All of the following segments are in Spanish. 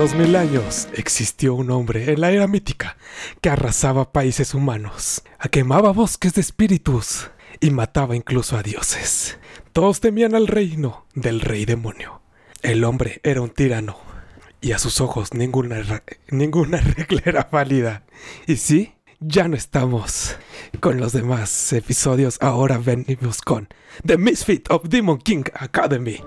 Dos mil años existió un hombre en la era mítica que arrasaba países humanos, quemaba bosques de espíritus y mataba incluso a dioses. Todos temían al reino del rey demonio. El hombre era un tirano y a sus ojos ninguna, ninguna regla era válida. Y sí, ya no estamos con los demás episodios. Ahora venimos con The Misfit of Demon King Academy.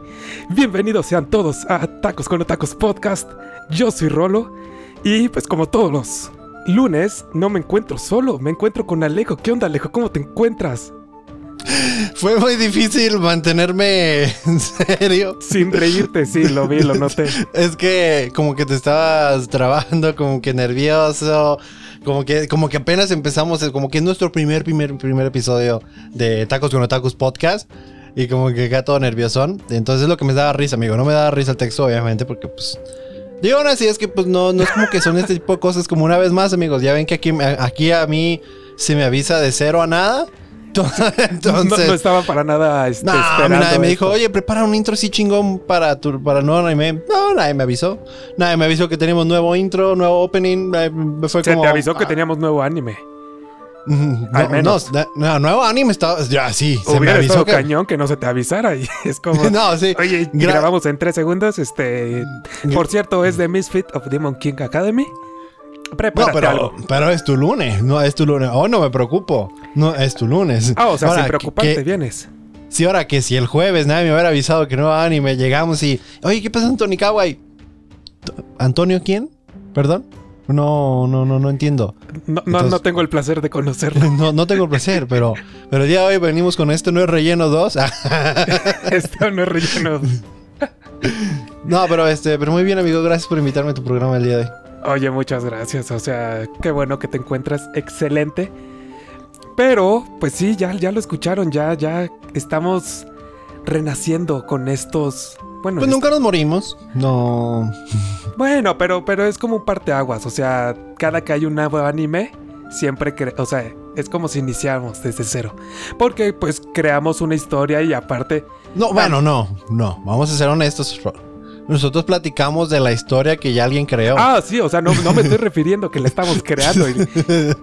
Bienvenidos sean todos a Tacos con Tacos Podcast. Yo soy Rolo y pues como todos los lunes no me encuentro solo, me encuentro con Alejo. ¿Qué onda Alejo? ¿Cómo te encuentras? Fue muy difícil mantenerme en serio. Sin reírte, sí, lo vi, lo noté. Es que como que te estabas trabando, como que nervioso, como que, como que apenas empezamos, como que es nuestro primer, primer, primer episodio de Tacos con Tacos Podcast. Y como que queda todo nerviosón. Entonces es lo que me daba risa, amigo. No me daba risa el texto, obviamente, porque pues... Digo aún así, es que pues no, no es como que son este tipo de cosas. Como una vez más, amigos, ya ven que aquí, aquí a mí se me avisa de cero a nada. Entonces, no, estaba para nada este, no, Nadie me dijo, oye, prepara un intro así chingón para tu para nuevo anime. No, nadie me avisó. Nadie me avisó que teníamos nuevo intro, nuevo opening. Fue Se te avisó que teníamos nuevo anime. Al menos. No, nuevo anime estaba. Ya, sí. Se me avisó que... cañón que no se te avisara. Y es como. no, sí. Oye, grabamos en tres segundos. Este. Por cierto, es de Misfit of Demon King Academy. Prepárate pero, pero es tu lunes, no es tu lunes. Oh, no me preocupo. No, es tu lunes. Ah, o sea, sin preocuparte, vienes. Sí, ahora que si el jueves nadie me hubiera avisado que no va anime, llegamos y. Oye, ¿qué pasa, Antonio Kawai? ¿Antonio quién? ¿Perdón? No, no, no, no entiendo. No, no, tengo el placer de conocerlo. No, no tengo el placer, pero, pero el día de hoy venimos con esto no es relleno 2. esto no es relleno 2. no, pero este, pero muy bien, amigo. Gracias por invitarme a tu programa el día de hoy. Oye, muchas gracias. O sea, qué bueno que te encuentras excelente. Pero, pues sí, ya, ya lo escucharon, ya, ya estamos renaciendo con estos. Bueno, pues nunca nos morimos. No. Bueno, pero, pero es como un parteaguas. O sea, cada que hay un nuevo anime, siempre o sea, es como si iniciáramos desde cero. Porque pues creamos una historia y aparte. No, bueno, no, no. Vamos a ser honestos. Nosotros platicamos de la historia que ya alguien creó. Ah, sí, o sea, no, me estoy refiriendo que la estamos creando y,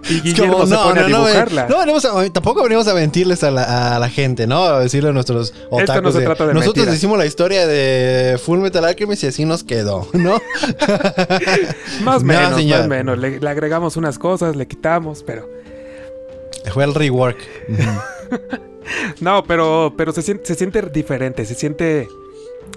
y Guillermo se pone a dibujarla. No, no, tampoco venimos a mentirles a la, gente, ¿no? A decirle a nuestros otakus. Esto no se trata de Nosotros hicimos la historia de Full Metal Alchemist y así nos quedó, ¿no? más o menos, más menos. Le, le, agregamos unas cosas, le quitamos, pero... Fue el rework. no, pero, pero se, siente, se siente diferente, se siente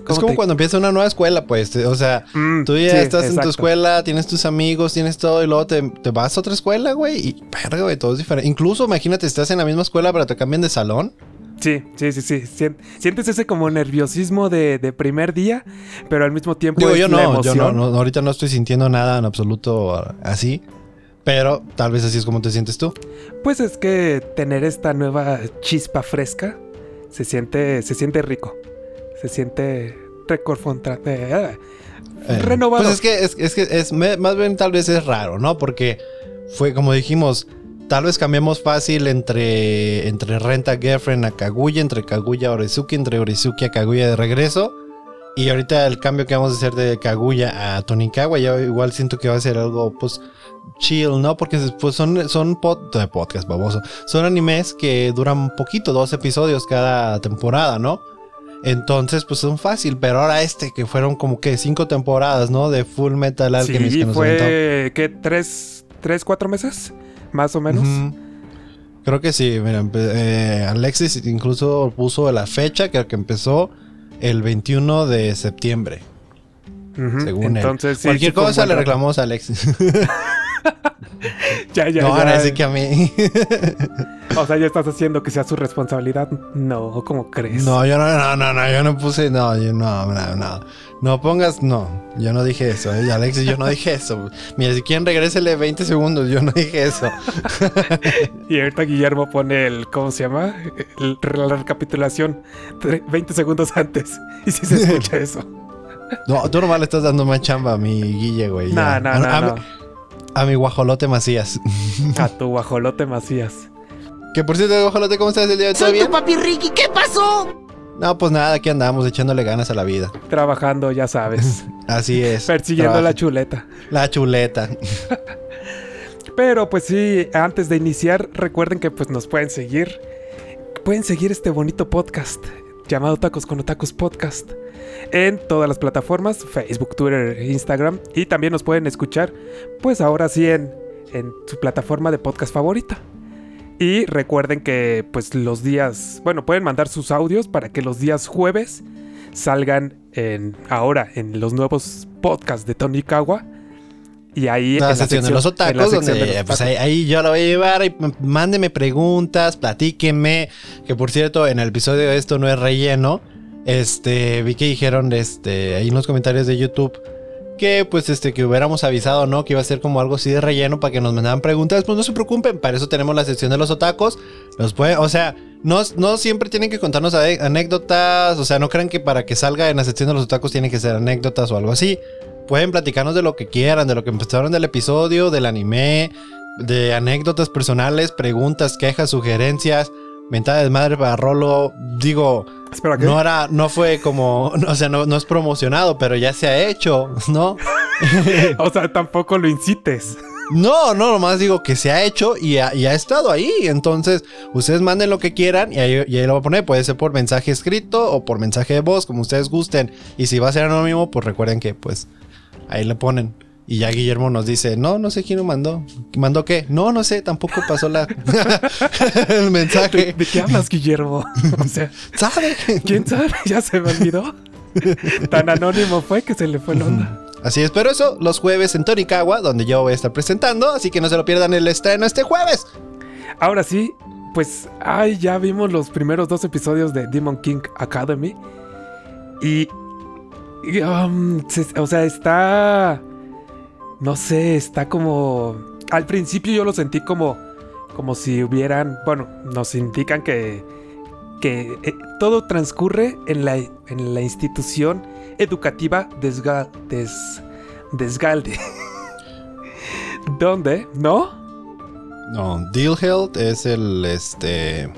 es como cuando empieza una nueva escuela, pues. O sea, mm, tú ya estás en tu escuela, tienes tus amigos, tienes todo, y luego te, vas a otra escuela, güey. Y verga, güey, todo es diferente. Incluso, imagínate, estás en la misma escuela, pero te cambian de salón. Sí, sí, sí, sí. Sientes ese como nerviosismo de, primer día, pero al mismo tiempo. Digo, yo no, yo no, no, ahorita no estoy sintiendo nada en absoluto así. Pero tal vez así es como te sientes tú. Pues es que tener esta nueva chispa fresca se siente, se siente rico se siente recorfontra eh, eh, renovado. Pues es que, es, es que es, más bien tal vez es raro, ¿no? Porque fue como dijimos, tal vez cambiamos fácil entre, entre Renta Girlfriend a Kaguya, entre Kaguya a Orizuki, entre Orizuki a Kaguya de regreso. Y ahorita el cambio que vamos a hacer de Kaguya a Tonikawa, ya igual siento que va a ser algo, pues, chill, ¿no? Porque pues, son, son podcast baboso. Son animes que duran poquito, dos episodios cada temporada, ¿no? Entonces, pues son fácil, pero ahora este, que fueron como que cinco temporadas, ¿no? De Full Metal Alchemist. Sí, que nos fue, ¿qué? ¿Tres, tres, cuatro meses? Más o menos. Creo que sí, mira, eh, Alexis incluso puso la fecha que, que empezó el 21 de septiembre. Según Entonces, él. Cualquier cosa le reclamamos a Alexis. ya, ya, no, ya. ahora sí que a mí. o sea, ya estás haciendo que sea su responsabilidad. No, ¿cómo crees? No, yo no, no, no, no yo no puse, no, yo no, no, no. No pongas, no, yo no dije eso, ¿eh? Alexis, yo no dije eso. Mira, si quieren regrésele 20 segundos, yo no dije eso. y ahorita Guillermo pone el, ¿cómo se llama? la recapitulación 20 segundos antes. Y si se escucha eso. No, tú nomás le estás dando más chamba a mi Guille, güey. No, no, no. A mi guajolote Macías. A tu guajolote Macías. Que por cierto, guajolote, ¿cómo estás el día de hoy? Soy tu papi Ricky, ¿qué pasó? No, pues nada, aquí andamos echándole ganas a la vida. Trabajando, ya sabes. Así es. Persiguiendo Trabaja- la chuleta. La chuleta. Pero pues sí, antes de iniciar, recuerden que pues nos pueden seguir. Pueden seguir este bonito podcast llamado Tacos con Otakus Podcast en todas las plataformas, Facebook, Twitter, Instagram y también nos pueden escuchar pues ahora sí en, en su plataforma de podcast favorita. Y recuerden que pues los días, bueno, pueden mandar sus audios para que los días jueves salgan en ahora en los nuevos podcasts de Tony Kawa. Y ahí La en sección de los la otacos, donde de los pues, ahí, ahí yo la voy a llevar. Y mándeme preguntas, platíquenme. Que por cierto, en el episodio de esto no es relleno. Este, vi que dijeron este, ahí en los comentarios de YouTube que pues este que hubiéramos avisado, ¿no? Que iba a ser como algo así de relleno para que nos mandaran preguntas. Pues no se preocupen, para eso tenemos la sección de los otacos. Los puede, o sea, no, no siempre tienen que contarnos anécdotas. O sea, no crean que para que salga en la sección de los otacos tienen que ser anécdotas o algo así. Pueden platicarnos de lo que quieran, de lo que empezaron del episodio, del anime, de anécdotas personales, preguntas, quejas, sugerencias, mentada de madre para Rolo. Digo, no era, no fue como, o sea, no, no es promocionado, pero ya se ha hecho, ¿no? O sea, tampoco lo incites. No, no, nomás digo que se ha hecho y ha, y ha estado ahí. Entonces, ustedes manden lo que quieran y ahí, y ahí lo voy a poner. Puede ser por mensaje escrito o por mensaje de voz, como ustedes gusten. Y si va a ser anónimo, pues recuerden que, pues, ahí le ponen. Y ya Guillermo nos dice, no, no sé quién lo mandó. ¿Mandó qué? No, no sé, tampoco pasó la el ¿De, mensaje. de qué hablas, Guillermo? O sea, ¿Sabe? ¿quién sabe? Ya se me olvidó. Tan anónimo fue que se le fue la onda. Así es, pero eso los jueves en Tonikawa, donde yo voy a estar presentando. Así que no se lo pierdan el estreno este jueves. Ahora sí, pues, ay, ya vimos los primeros dos episodios de Demon King Academy. Y. um, se- o sea, está. No sé, está como. Al principio yo lo sentí como. Como si hubieran. Bueno, nos indican que. Que eh, todo transcurre en la, en la institución educativa Desga, Des, Desgalde. ¿Dónde? ¿No? No, Dealheld es el este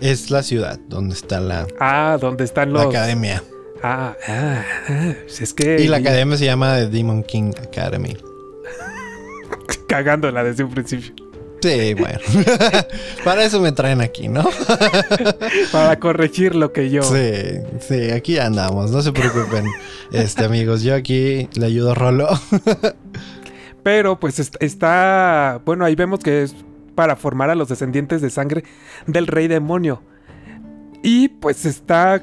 es la ciudad donde está la, Ah, ¿dónde están la los. academia. Ah, ah, ah, es que. Y la academia se llama The Demon King Academy. Cagándola desde un principio. Sí, bueno. Para eso me traen aquí, ¿no? Para corregir lo que yo. Sí, sí, aquí andamos, no se preocupen. Este, amigos, yo aquí le ayudo a Rolo. Pero pues est- está. Bueno, ahí vemos que es para formar a los descendientes de sangre del rey demonio. Y pues está.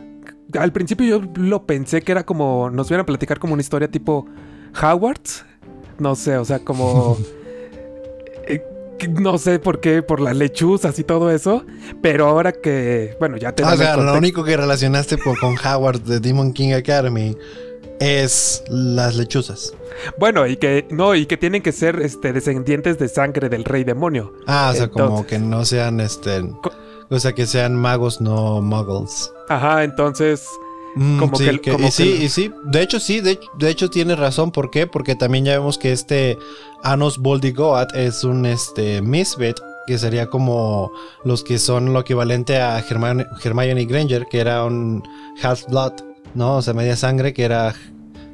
Al principio yo lo pensé que era como. Nos iban a platicar como una historia tipo Howard's. No sé, o sea, como. eh, no sé por qué, por las lechuzas y todo eso. Pero ahora que. Bueno, ya te O sea, lo único que relacionaste por- con Howard de Demon King Academy es las lechuzas. Bueno, y que. No, y que tienen que ser este, descendientes de sangre del rey demonio. Ah, o sea, como que no sean este. O sea, que sean magos, no muggles. Ajá, entonces. Mm, Como sí, que- que- como y sí, que- y sí. De hecho, sí, de, de hecho tiene razón. ¿Por qué? Porque también ya vemos que este Anos Boldigoat es un este misfit. Que sería como los que son lo equivalente a Hermione, Hermione Granger, que era un half-blood, ¿no? O sea, media sangre, que era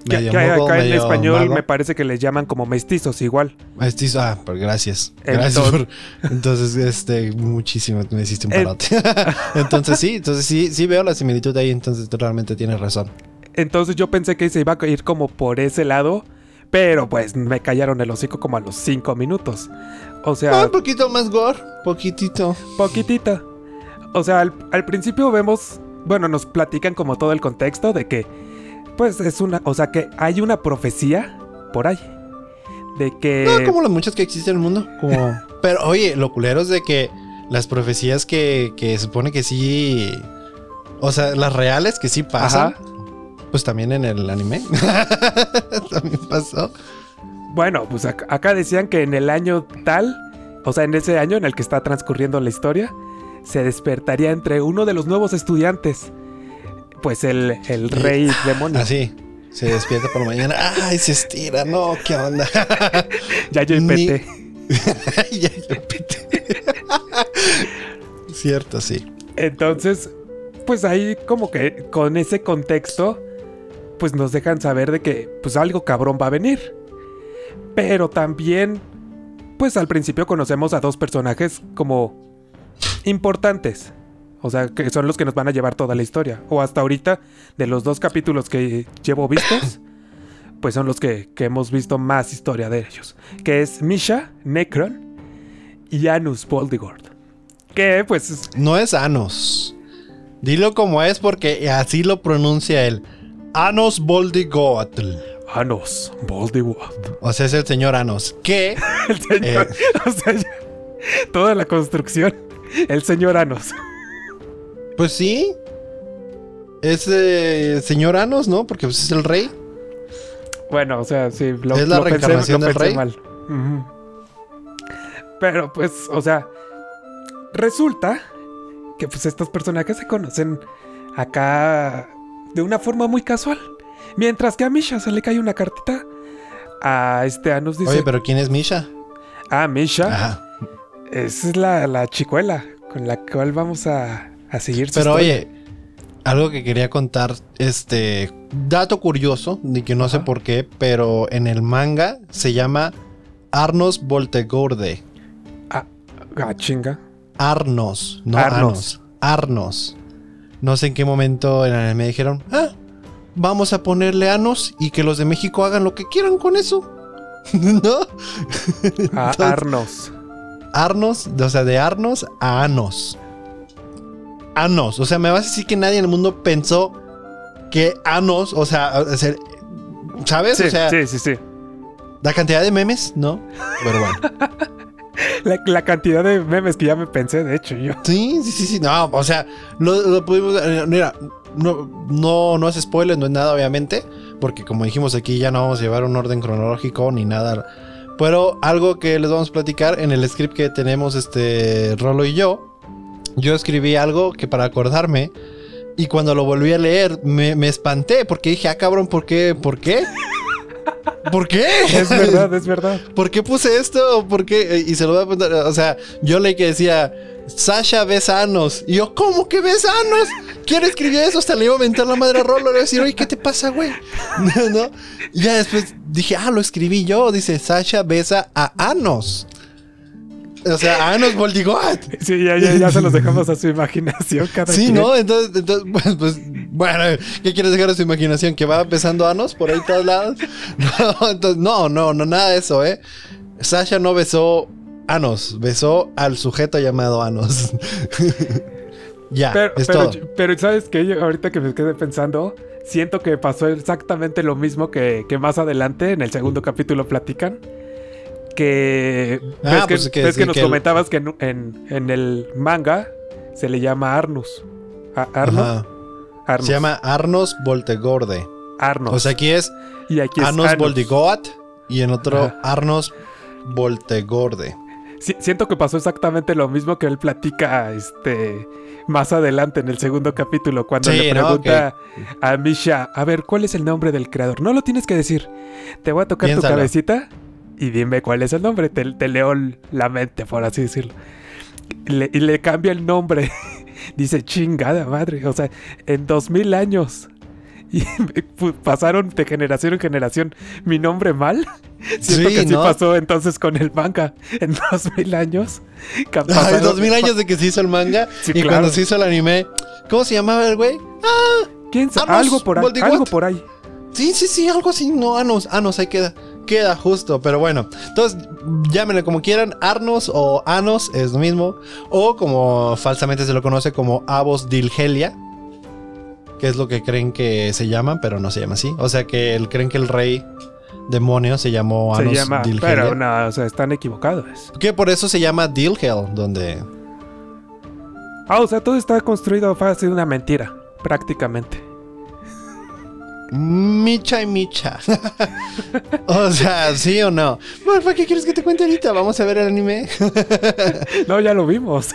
Que, medio que muggle, acá en español me parece que les llaman como mestizos igual. Mestizo- ah, pues gracias. Gracias Entonces- por. Entonces, este, muchísimo, me hiciste un parote. entonces, sí, entonces sí, sí veo la similitud ahí, entonces tú realmente tienes razón. Entonces yo pensé que se iba a ir como por ese lado. Pero pues me callaron el hocico como a los cinco minutos. O Ah, sea, un poquito más gore, poquitito. poquitita. O sea, al, al principio vemos, bueno, nos platican como todo el contexto de que, pues es una, o sea, que hay una profecía por ahí. De que... No, como las muchas que existen en el mundo. Como... Pero oye, lo culero es de que las profecías que, que supone que sí. O sea, las reales que sí pasan. Ajá. Pues también en el anime. también pasó. Bueno, pues ac- acá decían que en el año tal, o sea, en ese año en el que está transcurriendo la historia, se despertaría entre uno de los nuevos estudiantes, pues el, el rey demonio. Así. Se despierta por la mañana. ¡Ay, se estira! No, ¿qué onda? Ya yo Ni- ya, pete. Cierto, sí. Entonces, pues ahí como que con ese contexto, pues nos dejan saber de que pues algo cabrón va a venir. Pero también, pues al principio conocemos a dos personajes como importantes. O sea, que son los que nos van a llevar toda la historia. O hasta ahorita, de los dos capítulos que llevo vistos, pues son los que, que hemos visto más historia de ellos. Que es Misha, Necron y Anus Boldigord. Que pues... No es Anos. Dilo como es porque así lo pronuncia él. Anos Boldigotl. Anos Boldigord. O sea, es el señor Anos. Que El señor... Eh. o sea, toda la construcción. El señor Anos. Pues sí. Es eh, señor Anos, ¿no? Porque pues, es el rey. Bueno, o sea, sí, lo, Es la lo pensé- reencarnación lo del rey. mal. Pero pues, o sea, resulta que pues estos personajes se conocen acá de una forma muy casual. Mientras que a Misha se le cae una cartita, a este Anus dice, Oye, pero ¿quién es Misha? ah, Misha, Ajá. esa es la, la chicuela con la cual vamos a, a seguir su Pero historia. oye, algo que quería contar, este dato curioso, de que no sé por qué, pero en el manga se llama Arnos Voltegorde. Ah, ah, chinga. Arnos, no Arnos. Arnos. Arnos. No sé en qué momento en el anime dijeron, ah, vamos a ponerle Anos y que los de México hagan lo que quieran con eso. ¿No? A Entonces- Arnos. Arnos, o sea, de Arnos a Anos. Anos, o sea, me vas a decir que nadie en el mundo pensó que Anos, o sea, ¿sabes? Sí, o sea, sí, sí, sí. la cantidad de memes, ¿no? Pero bueno. La, la cantidad de memes que ya me pensé, de hecho, yo. Sí, sí, sí, sí. No, o sea, lo, lo pudimos. eh, Mira, no, no, no es spoiler, no es nada, obviamente. Porque como dijimos aquí, ya no vamos a llevar un orden cronológico ni nada. Pero algo que les vamos a platicar en el script que tenemos, este Rolo y yo. Yo escribí algo que para acordarme. Y cuando lo volví a leer, me, me espanté. Porque dije, ah, cabrón, ¿por qué? ¿Por qué? ¿Por qué? Es verdad, es verdad. ¿Por qué puse esto? ¿Por qué? Y se lo voy a preguntar. O sea, yo leí que decía, Sasha besanos. Y yo, ¿cómo que besanos? ¿Quién escribió eso? Hasta le iba a mentar la madre a Rolo. Le iba a decir, oye, ¿qué te pasa, güey? ¿No? Y ya después dije, ah, lo escribí yo. Dice, Sasha besa a Anos. O sea, Anos Boldigot. Sí, ya, ya, ya se los dejamos a su imaginación cada Sí, quien. ¿no? Entonces, entonces pues, pues, bueno, ¿qué quieres dejar a su imaginación? ¿Que va besando anos por ahí todos lados? No, entonces, no, no, no, nada de eso, ¿eh? Sasha no besó anos, besó al sujeto llamado anos. ya, Pero, es pero, todo. pero, ¿sabes qué? Yo ahorita que me quedé pensando, siento que pasó exactamente lo mismo que, que más adelante en el segundo capítulo platican. Que Ah, ves que, pues que ves sí, que nos comentabas que en, en- en el manga se le llama Arnus. A- ¿Arno? Ajá. Arnus. Se llama Arnos Voltegorde. Arnus. O sea, aquí es y aquí es Anos Anus. Voldigot y en otro Ajá. Arnos Voltegorde. Sí, siento que pasó exactamente lo mismo que él platica este más adelante en el segundo capítulo cuando Sí, le ¿no? pregunta a Misha, a ver, ¿cuál es el nombre del creador? No lo tienes que decir. Te voy a tocar Piénsalo. tu cabecita y dime cuál es el nombre. Te, te leo la mente, por así decirlo. Le- y le cambia el nombre. Dice, chingada madre. O sea, en dos mil años. Y pasaron de generación en generación mi nombre mal. Siento Sí, que así ¿no? pasó entonces con el manga. En dos mil años. pasaron- dos mil años de que se hizo el manga Sí, y claro. cuando se hizo el anime, ¿cómo se llamaba el güey? ¿Quién sabe? Algo por ahí. Algo por ahí. Sí, sí, sí, algo así. No, Anos, Anos, ahí queda. Queda justo, pero bueno. Entonces, llámenle como quieran, Arnos o Anos, es lo mismo. O como falsamente se lo conoce como Avos Dilgelia, que es lo que creen que se llama, pero no se llama así. O sea que el, creen que el rey demonio se llamó Se Anos llama. Dilgelia. Pero no, o sea, están equivocados. Que por eso se llama Dilgel, donde... Ah, o sea, todo está construido fácil de una mentira. Prácticamente. Micha y Micha. o sea, ¿sí o no? ¿para qué quieres que te cuente ahorita? Vamos a ver el anime. No, ya lo vimos.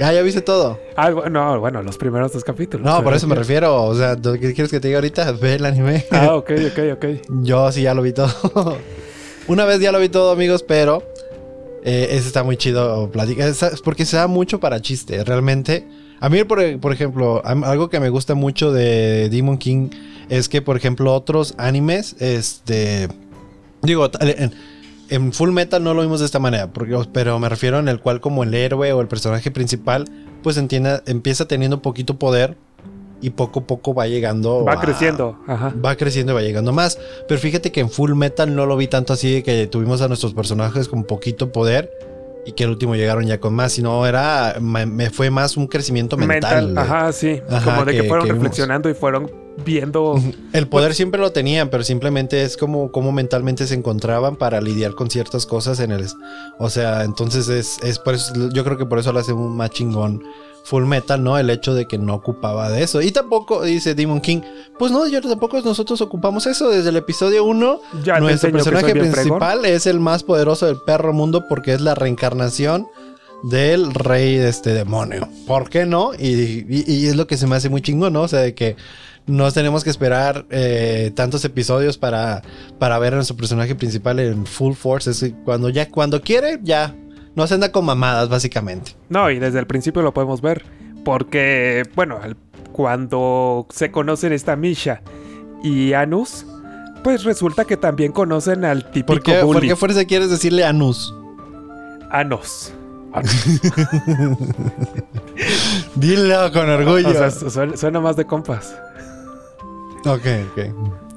ah, ya viste todo. Ah, bueno, bueno, los primeros dos capítulos. No, por eso me refiero. O sea, ¿tú ¿qué quieres que te diga ahorita? Ve el anime. Ah, ok, ok, ok. Yo sí ya lo vi todo. Una vez ya lo vi todo, amigos, pero eh, ese está muy chido porque se da mucho para chiste. Realmente A mí, por, por ejemplo, algo que me gusta mucho de Demon King es que, por ejemplo, otros animes, este. Digo, en, en Full Metal no lo vimos de esta manera, porque, pero me refiero en el cual, como el héroe o el personaje principal, pues entienda, empieza teniendo poquito poder y poco a poco va llegando. Va a- creciendo. Ajá. Va creciendo y va llegando más. Pero fíjate que en Full Metal no lo vi tanto así de que tuvimos a nuestros personajes con poquito poder y que el último llegaron ya con más, sino era me, me fue más un crecimiento mental. güey. Ajá, sí. Ajá, como de que, que- fueron que vimos. reflexionando y fueron viendo. El poder siempre lo tenían, pero simplemente es como, como mentalmente se encontraban para lidiar con ciertas cosas en el... O sea, entonces es, es por eso, yo creo que por eso lo hace un más chingón Full Metal, ¿no? El hecho de que no ocupaba de eso. Y tampoco, dice Demon King, pues no, yo tampoco nosotros ocupamos eso. Desde el episodio 1, Ya nuestro personaje principal es el más poderoso del perro mundo porque es la reencarnación del rey de este demonio. ¿Por qué no? Y, y- y es lo que se me hace muy chingón, ¿no? O sea, de que no tenemos que esperar eh, tantos episodios para, para ver a nuestro personaje principal en full force. Es cuando ya, cuando quiere, ya. No se anda con mamadas, básicamente. No, y desde el principio lo podemos ver. Porque, bueno, cuando se conocen esta Misha y Anus, pues resulta que también conocen al típico ¿Por qué, ¿Por bully. qué fuerza quieres decirle Anus? Anos. Dilo con orgullo. O sea, su- suena, suena más de compas. ok, ok.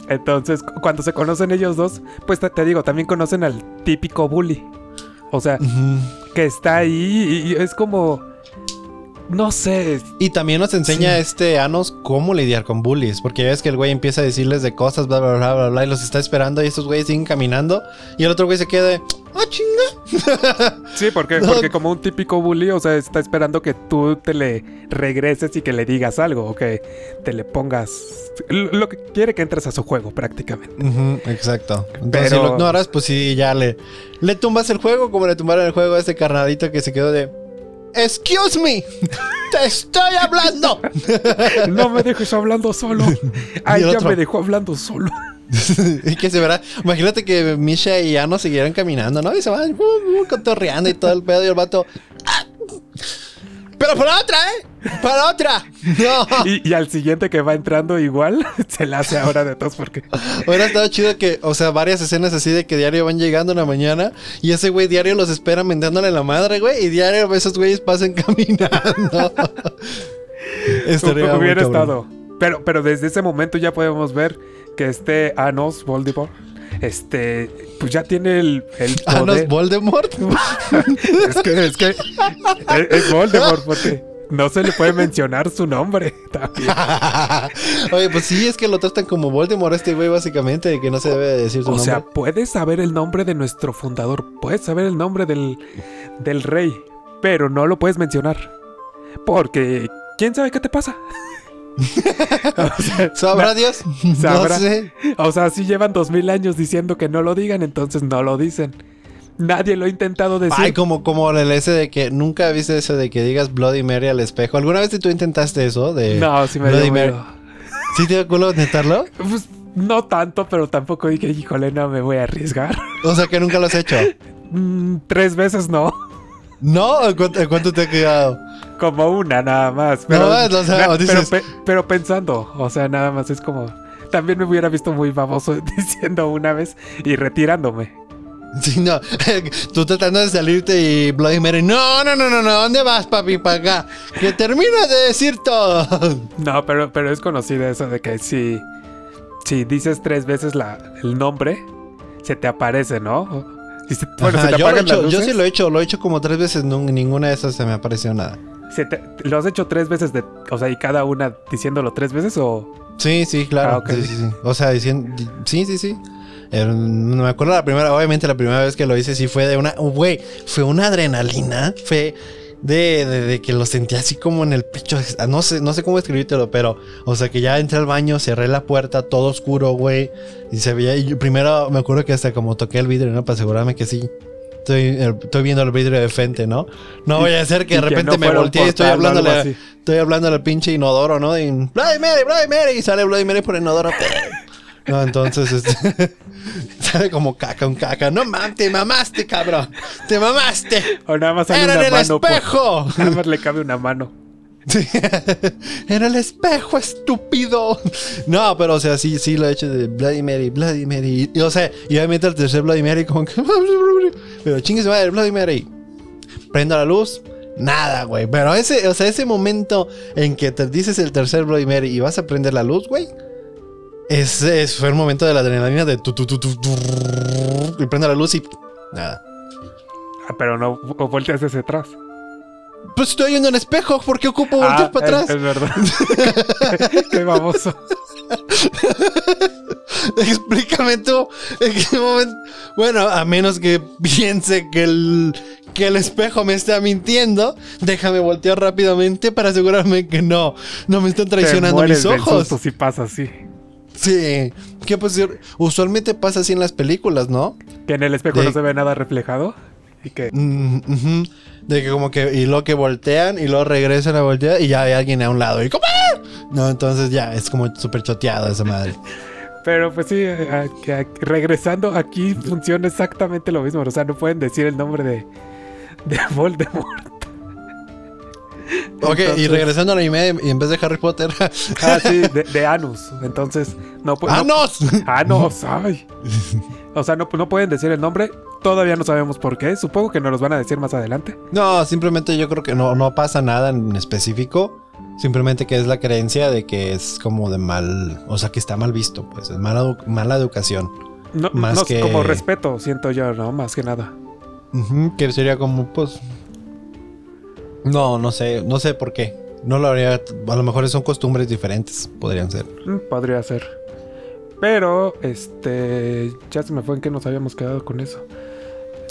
Entonces, cu- cuando se conocen ellos dos, pues te, te digo, también conocen al típico bully. O sea, que está ahí y, y es como... No sé. Y también nos enseña Sí. este Anos cómo lidiar con bullies. Porque ya ves que el güey empieza a decirles de cosas, bla, bla, bla, bla, bla, y los está esperando y estos güeyes siguen caminando. Y el otro güey se queda de, ah, chinga. Sí, porque, No. porque como un típico bully, o sea, está esperando que tú te le regreses y que le digas algo, o que te le pongas lo que quiere que entres a su juego prácticamente. Exacto. Entonces, Pero- si lo ignoras, pues sí, ya le, le tumbas el juego como le tumbaron el juego a este carnalito que se quedó de, excuse me, te estoy hablando. No me dejes hablando solo. Ay, ya me dejó hablando solo. y que se verá. Imagínate que Misha y Ano siguieran caminando, ¿no? Y se van uh, uh, cotorreando y todo el pedo y el vato. "Ah, Pero para otra, ¿eh? Para otra. No. Y, y al siguiente que va entrando igual, se la hace ahora de todos porque... Hubiera estado chido que, o sea, varias escenas así de que diario van llegando en la mañana y ese güey diario los espera mentándole la madre, güey, y diario esos güeyes pasan caminando. Estaría hubiera estado. Pero, pero desde ese momento ya podemos ver que este Anos Voldemort, este, pues ya tiene el, el poder. Ah, Voldemort. es que, es que es, es Voldemort porque no se le puede mencionar su nombre también. Oye, pues sí, es que lo tratan como Voldemort este güey, básicamente, que no se debe de decir su O nombre. sea, puedes saber el nombre de nuestro fundador, puedes saber el nombre del, del rey, pero no lo puedes mencionar. Porque, ¿quién sabe qué te pasa? o, sea, ¿Sabrá Dios? Sabrá. No sé. o sea, si llevan dos mil años diciendo que no lo digan, entonces no lo dicen. Nadie lo ha intentado decir. Ay, como, como el ese de que nunca viste eso de que digas Bloody Mary al espejo. ¿Alguna vez tú intentaste eso? De no, sí me Bloody dio miedo. ¿Sí te dio culo intentarlo? Pues, no tanto, pero tampoco dije, híjole, no me voy a arriesgar. O sea, que nunca lo has hecho. Mm, tres veces no. ¿No? ¿En cuánto, cuánto te ha quedado? Como una nada más. Pero, No, o sea, na- dices- pero, pe- pero pensando, o sea, nada más es como... También me hubiera visto muy baboso diciendo una vez y retirándome. Sí, no. Tú tratando de salirte y Bloody Mary. No, no, no, no, no. ¿Dónde vas, papi? Para acá. Que terminas de decir todo. No, pero, pero es conocido eso de que si, si dices tres veces la, el nombre, se te aparece, ¿no? Se- bueno, Ajá, se te yo, lo he apagan las hecho, yo sí lo he hecho. Lo he hecho como tres veces. ninguna de esas se me apareció nada. Se te- ¿Lo has hecho tres veces de... O sea, y cada una diciéndolo tres veces o... Sí, sí, claro. Ah, sí, sí, sí. O sea, diciendo. Sí, sí, sí. Eh, no me acuerdo la primera, obviamente la primera vez que lo hice sí fue de una, güey, fue una adrenalina, fue de, de- de que lo sentí así como en el pecho, no sé, no sé cómo escribírtelo, pero, o sea que ya entré al baño, cerré la puerta, todo oscuro, güey, y se veía, y yo primero me acuerdo que hasta como toqué el vidrio, ¿no? Para asegurarme que sí. Estoy, eh, estoy viendo el vidrio de frente, ¿no? No voy a hacer que de que repente no me volteé y estoy hablándole, así. estoy hablándole al pinche inodoro, ¿no? Y Bloody Mary, Bloody Mary, y sale Bloody Mary por el inodoro. No, entonces este, sale como caca, un caca. No mames, te mamaste, cabrón. Te mamaste. O nada más sale Era una en el mano. por- espejo. nada más le cabe una mano. En el espejo, estúpido. No, pero o sea, sí, sí lo he hecho de Bloody Mary, Bloody Mary. Y, o sea, y obviamente el tercer Bloody Mary como que... Pero chingue madre, Bloody Mary. Prendo la luz. Nada, güey. Pero ese, o sea, ese momento en que te dices el tercer Bloody Mary y vas a prender la luz, güey. Ese fue el momento de la adrenalina de tu, tu, tu, tu, y prende la luz y nada. Ah, pero no volteas hacia atrás. Pues estoy viendo en espejo, ¿por qué ocupo voltear Ah, para atrás? Es, verdad. Qué baboso. Explícame tú en qué momento. Bueno, a menos que piense que el, que el espejo me está mintiendo, déjame voltear rápidamente para asegurarme que no, no me están traicionando Te mis del ojos. si pasa así. Sí, que pues usualmente pasa así en las películas, ¿no? Que en el espejo De- no se ve nada reflejado. Y que. Mm. De que como que, y luego que voltean y luego regresan a voltear y ya hay alguien a un lado y como, ¡ah! No, entonces ya es como súper choteado esa madre. Pero pues sí, a- a- regresando aquí funciona exactamente lo mismo. O sea, no pueden decir el nombre de, de Voldemort. Ok, y regresando al anime, y en vez de Harry Potter, Ah, sí, de, de Anus. Entonces, no pueden. Ay. O sea, no, no pueden decir el nombre. Todavía no sabemos por qué. Supongo que nos los van a decir más adelante. No, simplemente yo creo que no, no pasa nada en específico. Simplemente que es la creencia de que es como de mal, o sea, que está mal visto, pues es mala, mala educación. No, Más no, que- como respeto, siento yo, ¿no? Más que nada. Que sería como, pues... No, no sé, no sé por qué. No lo habría, a lo mejor son costumbres diferentes, podrían ser. Mm, Podría ser. Pero, este. Ya se me fue en que nos habíamos quedado con eso.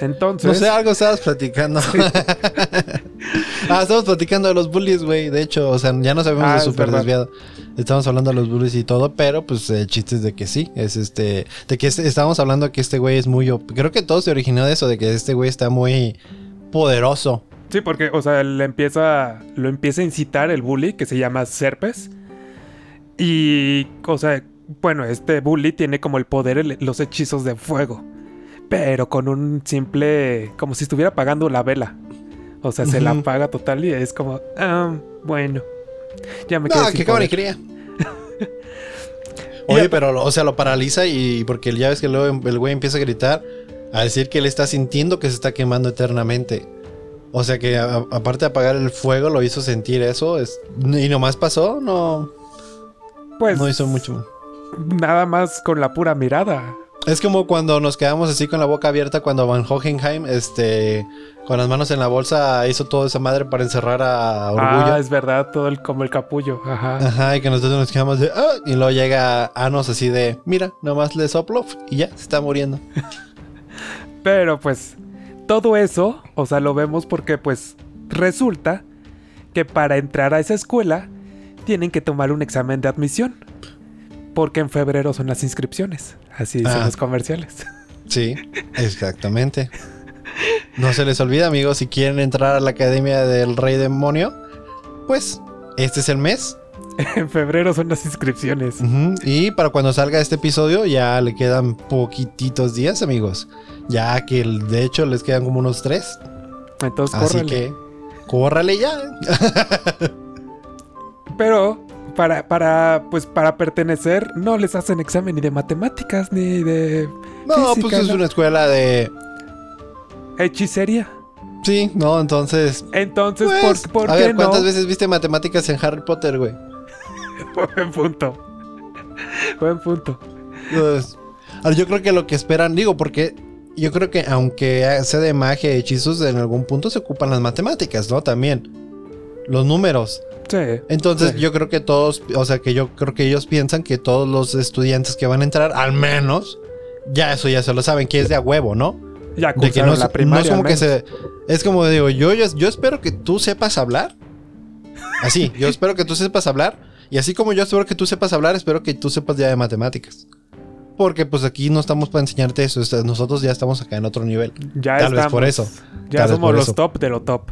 Entonces. No sé, algo estabas platicando. ah, estamos platicando de los bullies, güey. De hecho, o sea, ya nos habíamos Ah, es súper desviado. Estamos hablando de los bullies y todo, pero pues el chiste es de que sí. Es este. De que este- estábamos hablando que este güey es muy. Creo que todo se originó de eso, de que este güey está muy poderoso. Sí, porque, o sea, le empieza, lo empieza a incitar el bully que se llama Serpes. Y, o sea, bueno, este bully tiene como el poder, el- los hechizos de fuego. Pero con un simple, como si estuviera apagando la vela. O sea, se la apaga total y es como, ah, bueno. Ya me quedé No, que cabrón y poder". cría. Y Oye, pero, o sea, lo paraliza y porque ya ves que luego el güey empieza a gritar a decir que él está sintiendo que se está quemando eternamente. O sea que a- aparte de apagar el fuego, lo hizo sentir eso. Es, y nomás pasó, no, Pues, no hizo mucho. nada más con la pura mirada. Es como cuando nos quedamos así con la boca abierta cuando Van Hohenheim, este, con las manos en la bolsa, hizo toda esa madre para encerrar a Orgullo. Ah, es verdad, todo el, como el capullo. Ajá. Ajá, y que nosotros nos quedamos de, "Ah", y luego llega Anos así de, mira, nomás le soplo y ya, se está muriendo. Pero pues todo eso, o sea, lo vemos porque pues resulta que para entrar a esa escuela tienen que tomar un examen de admisión. Porque en febrero son las inscripciones. Así dicen Ah. los comerciales. Sí, exactamente. No se les olvida, amigos, si quieren entrar a la Academia del Rey Demonio, pues este es el mes. en febrero son las inscripciones. Y para cuando salga este episodio ya le quedan poquititos días, amigos. Ya que de hecho les quedan como unos tres. Entonces, Así que córrale ya. Pero para, para, pues para pertenecer, no les hacen examen ni de matemáticas ni de No, Física, pues es ¿no? una escuela de... hechicería. Sí, no, entonces... Entonces, Pues, ¿por, por a qué ver, ¿cuántas no? veces viste matemáticas en Harry Potter, güey? Buen punto. Buen punto. Pues, yo creo que lo que esperan, digo, porque yo creo que aunque sea de magia y hechizos, en algún punto se ocupan las matemáticas, ¿no? También. Los números. Sí. Entonces Sí. yo creo que todos, o sea, que yo creo que ellos piensan que todos los estudiantes que van a entrar, al menos, ya eso ya se lo saben, que es de a huevo, ¿no? Ya De que no, es- la no primaria. es como que se... Es como digo, yo, yo, yo espero que tú sepas hablar. Así, yo espero que tú sepas hablar. Y así como yo espero que tú sepas hablar, espero que tú sepas ya de matemáticas. Porque pues aquí no estamos para enseñarte eso. Nosotros ya estamos acá en otro nivel. Ya Tal vez estamos. por eso. Ya Tal vez somos los eso. top de lo top.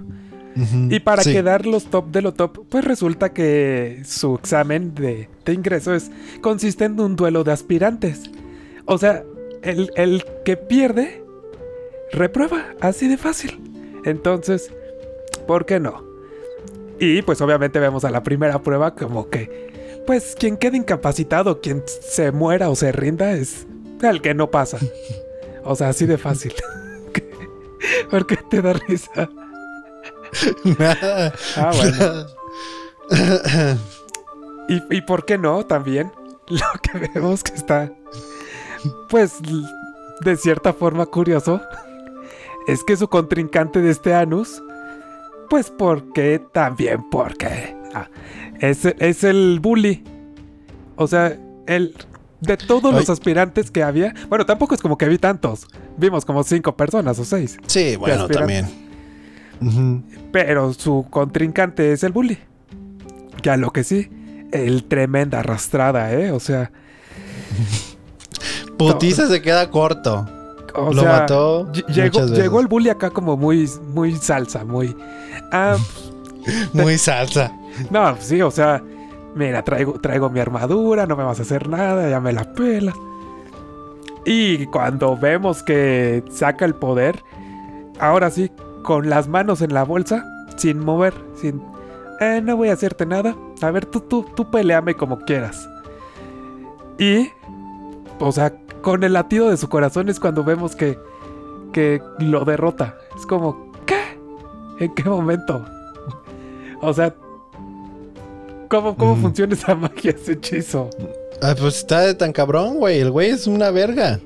Y para sí. quedar los top de lo top, pues resulta que su examen de, de ingreso es, consiste en un duelo de aspirantes. O sea, el, el que pierde, reprueba, así de fácil. Entonces, ¿por qué no? Y pues obviamente vemos a la primera prueba como que, pues quien quede incapacitado, quien se muera o se rinda es el que no pasa. O sea, así de fácil. ¿Por qué te da risa? Nada. Ah, bueno. ¿Y, y por qué no también? Lo que vemos que está, pues, de cierta forma curioso, es que su contrincante de este Anus, pues, porque también porque ah, es, es el bully. O sea, el de todos los aspirantes que había, bueno, tampoco es como que vi tantos, vimos como cinco personas o seis. Sí, bueno, aspiran- Pero su contrincante es el bully. Ya lo que sí, el tremenda arrastrada, ¿eh? O sea, Putiza se queda corto. o Lo sea, mató ll- Llegó, llegó el bully acá como muy, muy salsa, muy... Ah, Muy salsa. no, sí, o sea, mira, traigo, traigo mi armadura, no me vas a hacer nada, ya me la pelas. Y cuando vemos que saca el poder, ahora sí, con las manos en la bolsa, sin mover, sin... "Eh, no voy a hacerte nada. A ver, tú, tú, tú peleame como quieras. Y, o sea, con el latido de su corazón es cuando vemos que, que lo derrota. Es como, ¿qué? ¿En qué momento? O sea, ¿cómo, cómo Mm. funciona esa magia, ese hechizo? Ah, pues está de tan cabrón, güey. El güey es una verga.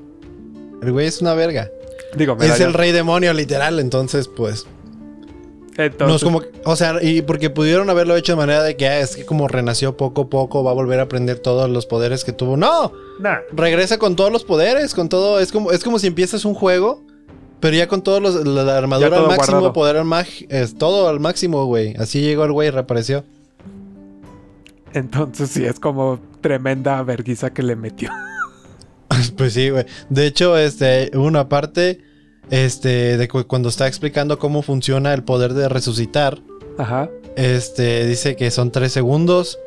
El güey es una verga. Digo, Es el rey demonio, literal. Entonces, pues. Entonces, no es como. O sea, y porque pudieron haberlo hecho de manera de que ah, es que como renació poco a poco, va a volver a aprender todos los poderes que tuvo. ¡No! nah, Regresa con todos los poderes, con todo. Es como, es como si empiezas un juego, pero ya con todos los. La, la armadura todo al máximo, guardado. poder al máximo. Es todo al máximo, güey. Así llegó el güey y reapareció. entonces sí es como tremenda verguiza que le metió. Pues sí, güey. De hecho, este, una parte. Este, de cu- cuando está explicando cómo funciona el poder de resucitar. Ajá. Este, dice que son tres segundos.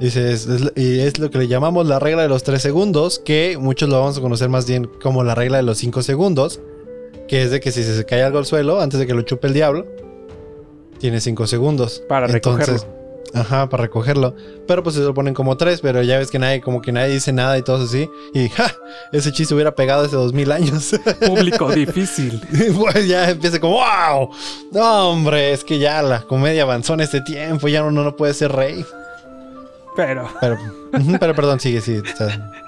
Dice, es- es- y es lo que le llamamos la regla de los tres segundos, que muchos lo vamos a conocer más bien como la regla de los cinco segundos, que es de que si se cae algo al suelo, antes de que lo chupe el diablo, tiene cinco segundos. Para recogerlo. Ajá, para recogerlo. Pero pues se lo ponen como tres, pero ya ves que nadie, como que nadie dice nada y todo así. Y ¡ja! Ese hechizo hubiera pegado hace dos mil años. Público difícil. Pues ya empieza como ¡Wow! No, hombre, es que ya la comedia avanzó en este tiempo, ya uno no puede ser rey. Pero Pero, pero perdón, sigue, sí.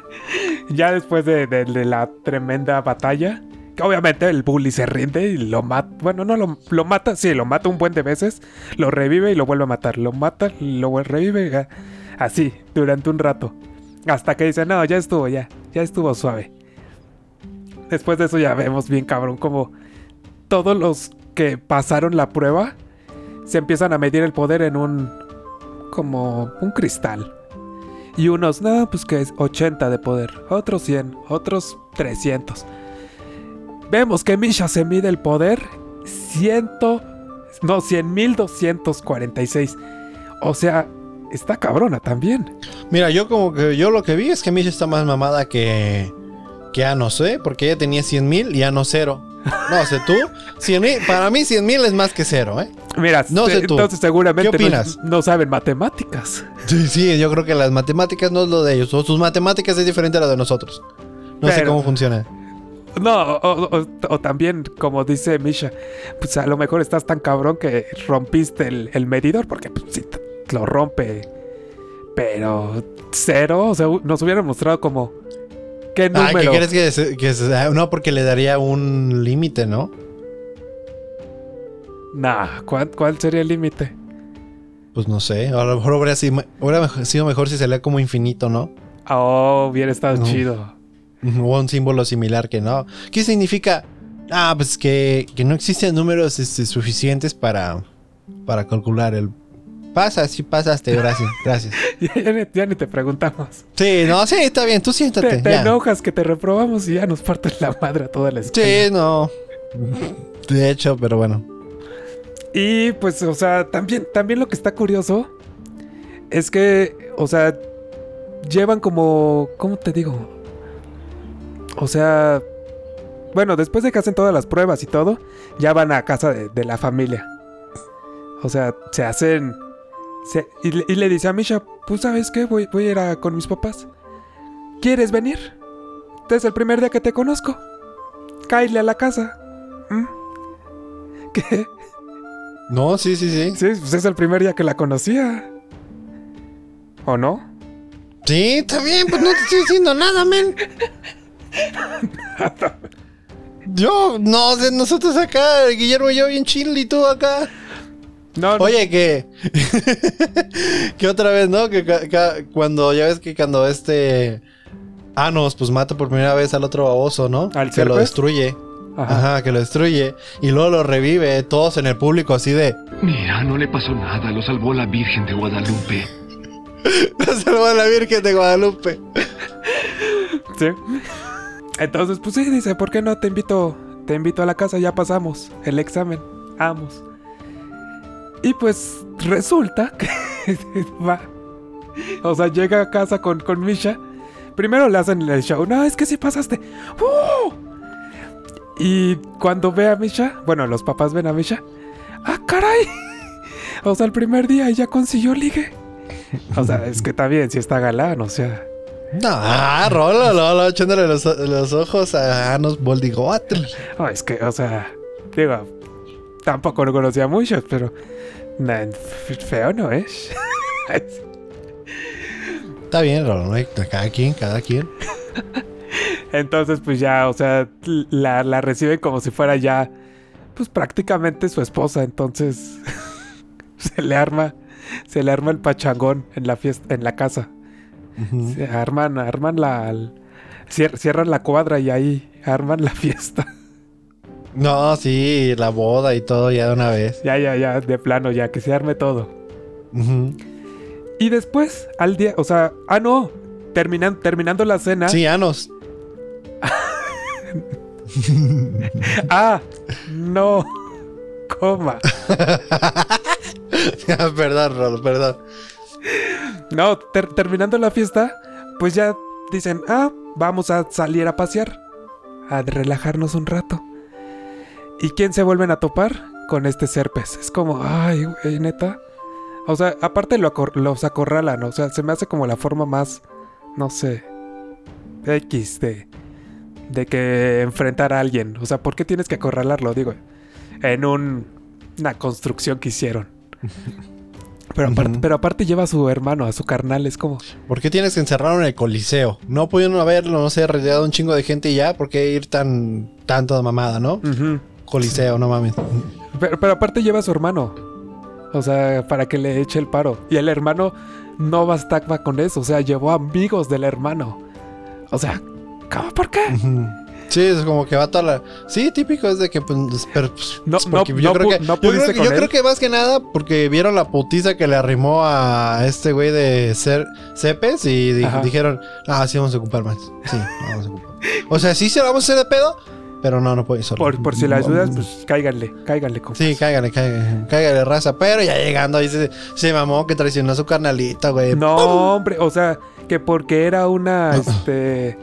ya después de, de- de la tremenda batalla, obviamente el bully se rinde y lo mata. Bueno, no lo, lo mata, sí, lo mata un buen de veces, lo revive y lo vuelve a matar. Lo mata, lo revive, así, durante un rato. Hasta que dice, no, ya estuvo, ya, ya estuvo suave. Después de eso ya vemos bien cabrón como todos los que pasaron la prueba se empiezan a medir el poder en un como un cristal. Y unos, no, pues que es 80 de poder, otros 100, otros 300. Vemos que Misha se mide el poder 100, no, 100.246. O sea, está cabrona también. Mira, yo como que yo lo que vi es que Misha está más mamada que que ya no sé, porque ella tenía 100 mil y ya no cero. No sé tú, 100 mil, para mí 100 mil es más que cero, ¿eh? Mira, No sé tú. entonces seguramente ¿Qué no- opinas? No, saben matemáticas. Sí, sí, yo creo que las matemáticas no es lo de ellos, o sus matemáticas es diferente a lo de nosotros. No sé cómo funciona. No, o, o- o también, como dice Misha, pues a lo mejor estás tan cabrón que rompiste el, el medidor, porque pues, sí, lo rompe. Pero cero, o sea, nos hubieran mostrado como. ¿Qué número? ¿qué crees que, se- que se- ah, no porque le daría un límite, ¿no? Nah, ¿cuál, cuál sería el límite? Pues no sé, a lo mejor habría sido, hubiera sido mejor si salía como infinito, ¿no? Oh, hubiera estado No. chido. O un símbolo similar que no. ¿Qué significa? Ah, pues que, que no existen números este, suficientes para, para calcular el... Pasa, sí pasaste, gracias, gracias. Ya, ya ni, ya ni te preguntamos. Sí, no, sí, está bien, tú siéntate. Te, te enojas que te reprobamos y ya nos partes la madre a toda la escuela. Sí, no. De hecho, pero bueno. Y pues, o sea, también, también lo que está curioso es que, o sea, llevan como, ¿cómo te digo? O sea, bueno, después de que hacen todas las pruebas y todo, ya van a casa de, de la familia. O sea, se hacen se- y, le, y le dice a Misha, pues sabes qué, voy, voy a ir a- con mis papás. ¿Quieres venir? Este es el primer día que te conozco. Cáile a la casa. ¿Mm? ¿Qué? No, sí, sí, sí. Sí, pues es el primer día que la conocía. ¿O no? Sí, está bien, pues no te estoy diciendo nada, men. Yo, no, de nosotros acá, Guillermo y yo bien chill y tú acá. No, no. Oye, que. que otra vez, ¿no? Que cuando ya ves que cuando este. Anos, pues mata por primera vez al otro baboso, ¿no? ¿Al que lo destruye. Ajá. Ajá, que lo destruye. Y luego lo revive, todos en el público, así de. Mira, no le pasó nada, lo salvó la Virgen de Guadalupe. ¡Lo salvó a la Virgen de Guadalupe! Sí. Entonces, pues sí, dice, ¿por qué no te invito? Te invito a la casa, ya pasamos el examen. Vamos. Y pues resulta que va. O sea, llega a casa con, con Misha. Primero le hacen el show. No, es que sí pasaste. ¡Uh! Y cuando ve a Misha, bueno, los papás ven a Misha. ¡Ah, caray! O sea, el primer día ya consiguió ligue. O sea, es que también, si está galán, o sea. No, Rolo, Rolo, echándole los, los ojos a Anos Boldigoatl. No, es que, o sea, digo, tampoco lo conocía mucho, pero na- feo no es. Está bien, Rolo, ¿no? Cada quien, cada quien. Entonces, pues ya, o sea, la, la reciben como si fuera ya, pues prácticamente su esposa. Entonces, se le arma, se le arma el pachangón en la fiesta, en la casa. Arman, arman la, cier- cierran la cuadra y ahí arman la fiesta. No, sí, la boda y todo ya de una vez. Ya, ya, ya, de plano, ya, que se arme todo. Y después, al día, o sea, ah, no, terminan, terminando la cena. Sí, Anos. Ah, no, coma. perdón, Rolo, perdón. No, ter- terminando la fiesta, pues ya dicen, ah, vamos a salir a pasear, a relajarnos un rato. ¿Y quién se vuelven a topar? Con este Serpes. Es como, ay, güey, neta. O sea, aparte lo los acorralan, o sea, se me hace como la forma más, no sé, X de, de que enfrentar a alguien. O sea, ¿por qué tienes que acorralarlo? Digo, en un- una construcción que hicieron. Pero aparte, pero aparte lleva a su hermano, a su carnal, es como... ¿Por qué tienes que encerrarlo en el coliseo? No pudieron haberlo, no sé, rodeado un chingo de gente y ya. ¿Por qué ir tan tanto de mamada, no? Coliseo, no mames. pero, pero aparte lleva a su hermano. O sea, para que le eche el paro. Y el hermano no bastaba con eso. O sea, llevó amigos del hermano. O sea, ¿cómo? ¿Por qué? Sí, es como que va toda la... Sí, típico es de que... Pues, pero, pues, No- porque no- yo no creo que... yo creo que- con yo él. creo que más que nada porque vieron la putiza que le arrimó a este güey de ser Cepes y di- Ajá. dijeron... Ah, sí, vamos a ocupar más. Sí, vamos a ocupar. O sea, sí se la vamos a hacer de pedo, pero no, no puede solo. Por, por si le ayudas, pues cáiganle, cáiganle. compas. Sí, cáigale, cáigale, cáigale raza. Pero ya llegando ahí se, se mamó que traicionó a su carnalito, güey. No, hombre, o sea, que porque era una, este...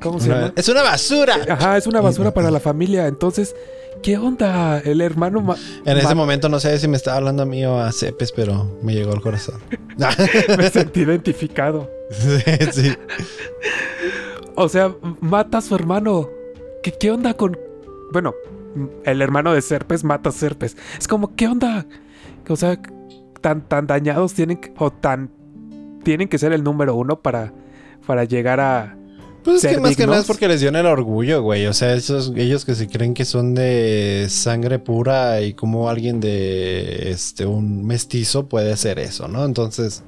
¿Cómo se llama? Es una basura. Ajá, es una basura para la familia. Entonces, ¿qué onda? El hermano... ma- En ese ma- momento no sé si me estaba hablando a mí o a Cepes, pero me llegó al corazón. Me sentí identificado. sí, sí. O sea, mata a su hermano. ¿Qué, qué onda con...? Bueno, el hermano de Serpes mata a Serpes. Es como, ¿qué onda? O sea, tan, tan dañados tienen que... O tan... Tienen que ser el número uno para... Para llegar a... Pues es que más que nada es porque les dio en el orgullo, güey. O sea, esos, ellos que se creen que son de sangre pura y como alguien de este un mestizo puede hacer eso, ¿no? Entonces,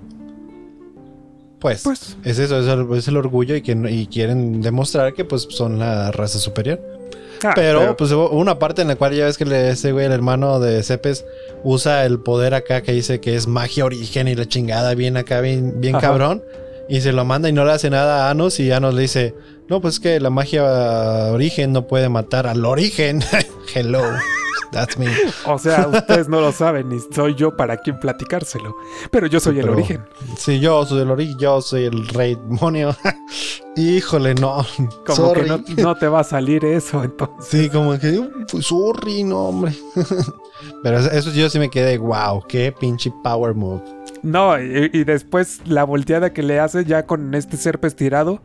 pues, Pues... es eso, es el, es el orgullo y que y quieren demostrar que pues son la raza superior. ah, Pero, pues hubo una parte en la cual ya ves que le- ese güey, el hermano de Cepes, usa el poder acá que dice que es magia origen y la chingada bien acá, bien, bien Ajá. cabrón. Y se lo manda y no le hace nada a Anos y Anos le dice, no, pues que la magia origen no puede matar al origen. Hello, that's me. O sea, ustedes no lo saben ni soy yo para quien platicárselo. Pero yo soy el Pero- origen. Sí, yo soy el origen, yo soy el rey demonio. Híjole, no. Como sorry. que no, no te va a salir eso, entonces. Sí, como que, "Uh, pues, sorry, no, hombre. Pero eso, eso yo sí me quedé, wow, qué pinche power move. No, y, y después la volteada que le hace ya con este serpes tirado,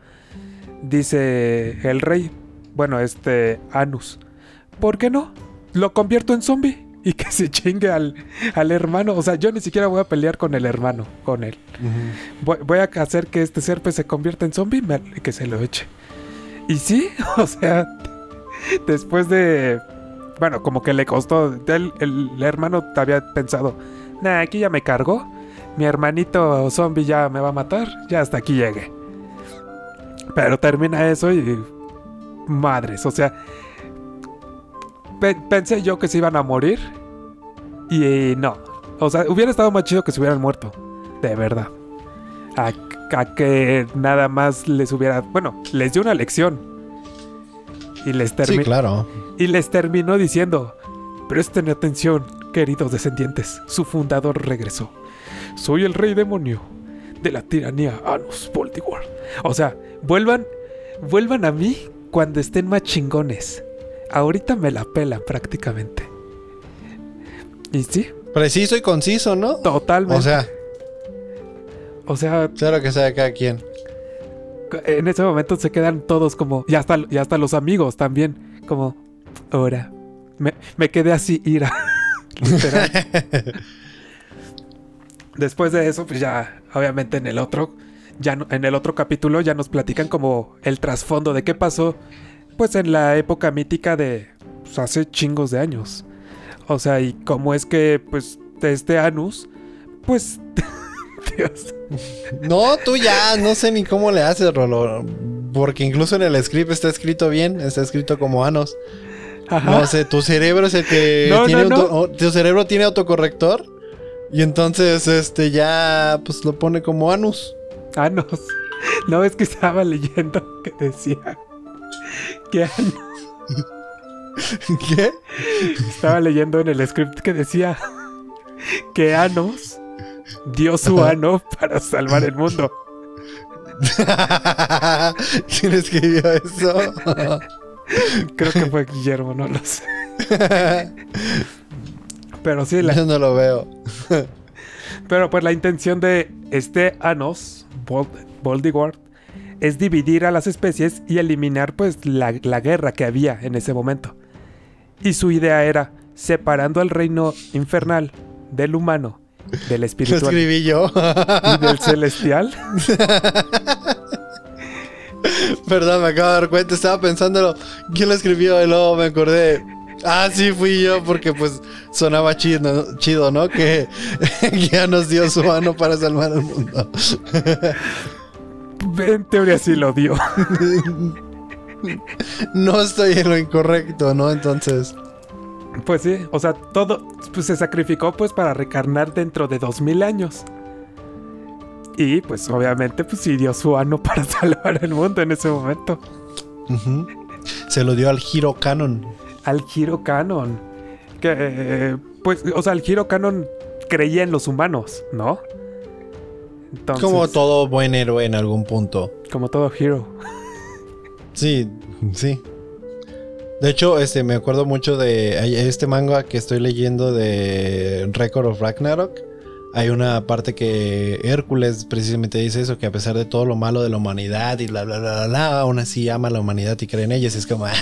dice el rey, bueno, este Anus, ¿por qué no? Lo convierto en zombie y que se chingue al, al hermano. O sea, yo ni siquiera voy a pelear con el hermano, con él. Voy, voy a hacer que este serpes se convierta en zombie y que se lo eche. Y sí, o sea, después de... Bueno, como que le costó. El, el hermano había pensado, nah, aquí ya me cargó. Mi hermanito zombie ya me va a matar. Ya hasta aquí llegue. Pero termina eso y... Madres, o sea... pe- pensé yo que se iban a morir. Y no. O sea, hubiera estado más chido que se hubieran muerto. De verdad. A, a que nada más les hubiera... Bueno, les dio una lección. Y les Sí, terminó... claro. Y les terminó diciendo, presten atención, queridos descendientes, su fundador regresó. Soy el rey demonio de la tiranía Anus Voldemort. O sea, vuelvan, vuelvan a mí cuando estén más chingones. Ahorita me la pelan prácticamente. Y sí, Preciso y conciso, ¿no? totalmente. O sea, o sea, lo que sea cada quien. en ese momento se quedan todos como, y hasta, y hasta los amigos también, como, ahora, me, me quedé así, ira. Después de eso, pues ya, obviamente en el otro, ya no- en el otro capítulo ya nos platican como el trasfondo de qué pasó, pues en la época mítica de pues, hace chingos de años. O sea, y cómo es que, pues, este Anus, pues, Dios. No, tú ya, no sé ni cómo le haces, Rolo. Porque incluso en el script está escrito bien, está escrito como Anos. Ajá. No sé, tu cerebro es el que No, tiene no, no. auto- o- tu cerebro tiene autocorrector y entonces este ya pues lo pone como Anus. Anos. No, es que estaba leyendo que decía que Anos. ¿Qué? Estaba leyendo en el script que decía que Anos dio su ano para salvar el mundo. ¿Quién escribió eso? Creo que fue Guillermo, no lo sé. Pero sí, la, Yo no lo veo. pero pues la intención de este Anos, Voldemort, es dividir a las especies y eliminar pues la, la guerra que había en ese momento. Y su idea era separando al reino infernal del humano, del Lo espiritual escribí yo. y del celestial. Perdón, me acabo de dar cuenta, estaba pensándolo. ¿Quién lo escribió? Y luego me acordé. Ah, sí, fui yo, porque pues sonaba chido, chido ¿no? Que ya nos dio su mano para salvar al mundo. En teoría sí lo dio. No estoy en lo incorrecto, ¿no? Entonces. Pues sí, o sea, todo pues, se sacrificó pues para recarnar dentro de dos mil años. Y pues obviamente pues sí dio su ano para salvar el mundo en ese momento. Se lo dio al Hero Canon. Al Giro Canon. Que pues, o sea, el Giro Canon creía en los humanos, ¿no? Entonces, Como todo buen héroe en algún punto. como todo Hero. Sí, sí. De hecho, este, me acuerdo mucho de este manga que estoy leyendo de Record of Ragnarok. Hay una parte que Hércules precisamente dice eso, que a pesar de todo lo malo de la humanidad y bla, bla, bla, bla, bla, aún así ama a la humanidad y cree en ellos. Es como, ah,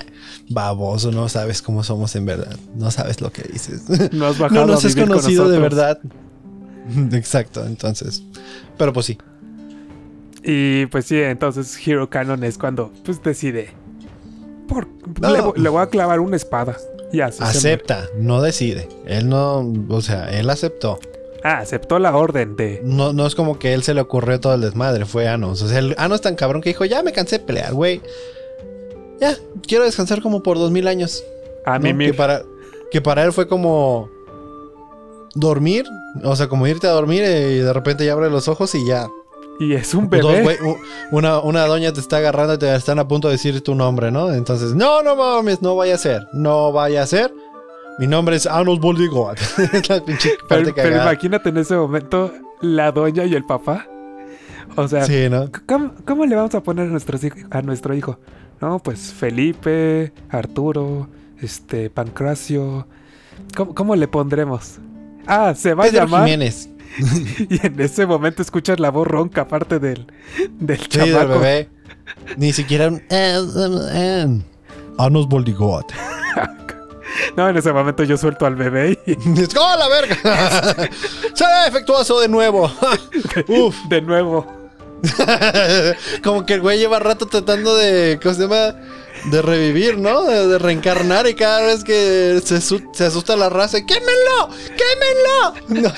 baboso, no sabes cómo somos en verdad. No sabes lo que dices. No has bajado no nos has con conocido de verdad. Exacto, entonces. Pero pues sí. Y pues sí, entonces Hero Canon es cuando pues decide. Por, No. le, vo- le voy a clavar una espada. Y así se. Acepta, no decide. Él no, o sea, él aceptó. Ah, aceptó la orden de. No, no es como que él se le ocurrió todo el desmadre, fue Anos. O sea, el Anos tan cabrón que dijo, ya me cansé de pelear, güey. Ya, quiero descansar como por dos mil años. A ¿no? mí Que para, que para él fue como dormir, o sea, como irte a dormir eh, y de repente ya abre los ojos y ya. Y es un bebé. una, una doña te está agarrando y te están a punto de decir tu nombre, ¿no? Entonces, no, no mames, no vaya a ser, no vaya a ser. Mi nombre es Anos Boldigot. pero, pero imagínate en ese momento la doña y el papá. O sea, Sí, ¿no? ¿cómo, cómo le vamos a poner a, nuestros a nuestro hijo? No, pues Felipe, Arturo, este, Pancracio. ¿Cómo, cómo le pondremos? Ah, se va a llamar. Jiménez. y en ese momento escuchas la voz ronca aparte del, del Sí, del bebé. Ni siquiera un... eh, eh, eh. Anos Boldigot. No, en ese momento yo suelto al bebé y ¡Oh, la verga! ¡Será defectuoso de nuevo! Uf. de nuevo. Como que el güey lleva rato tratando de. ¿Cómo se llama? De revivir, ¿no? De, de reencarnar y cada vez que se, su- se asusta la raza, ¡quémenlo! ¡Quémenlo!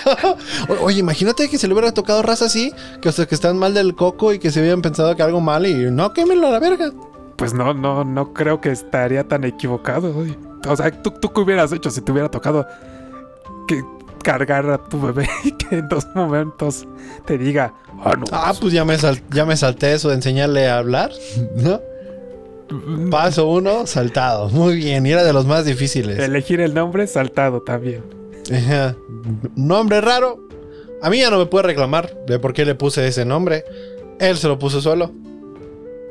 No. O- Oye, imagínate que se le hubiera tocado raza así, que, o sea, que están mal del coco y que se hubieran pensado que algo mal y no, quémenlo a la verga. Pues no, no, no creo que estaría tan equivocado. güey. O sea, ¿tú, ¿tú qué hubieras hecho si te hubiera tocado que cargar a tu bebé y que en dos momentos te diga, ah, no. Ah, pues ya me, sal- ya me salté eso de enseñarle a hablar, ¿no? Paso uno, saltado. Muy bien, y era de los más difíciles. Elegir el nombre saltado también. Ajá. Nombre raro. A mí ya no me puede reclamar de por qué le puse ese nombre. Él se lo puso solo.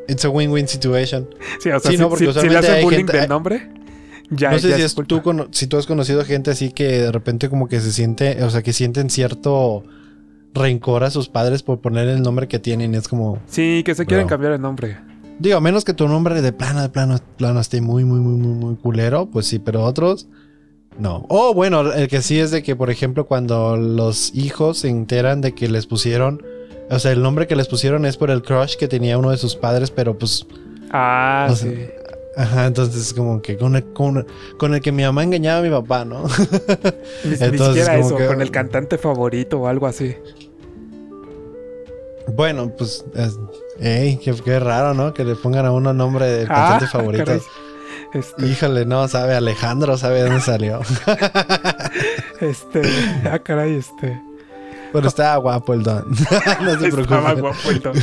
It's a win-win situation. Sí, o sea, Sí, si, no, porque si- si le hacen bullying gente- del nombre, ya, no sé ya si, es tú si tú has conocido gente así que de repente como que se siente, o sea, que sienten cierto rencor a sus padres por poner el nombre que tienen. Es como, Sí, que se quieren Bro. cambiar el nombre. digo, a menos que tu nombre de plano, de plano, de plano esté muy, muy, muy, muy, muy culero, pues sí, pero otros, no. O bueno, el que sí es de que, por ejemplo, cuando los hijos se enteran de que les pusieron, o sea, el nombre que les pusieron es por el crush que tenía uno de sus padres, pero pues, Ah, O sí. Ajá, entonces como que con el, con, con el que mi mamá engañaba a mi papá, ¿no? Ni, ni entonces, siquiera como eso, que- con el cantante favorito o algo así. bueno, pues, es- ey, qué, qué raro, ¿no? Que le pongan a uno nombre de Ah, cantante favorito. caray. Este, Híjole, no, sabe Alejandro, sabe de dónde salió. este, ah, caray, este. Pero estaba guapo el don. no se Estaba preocupe. guapo el don.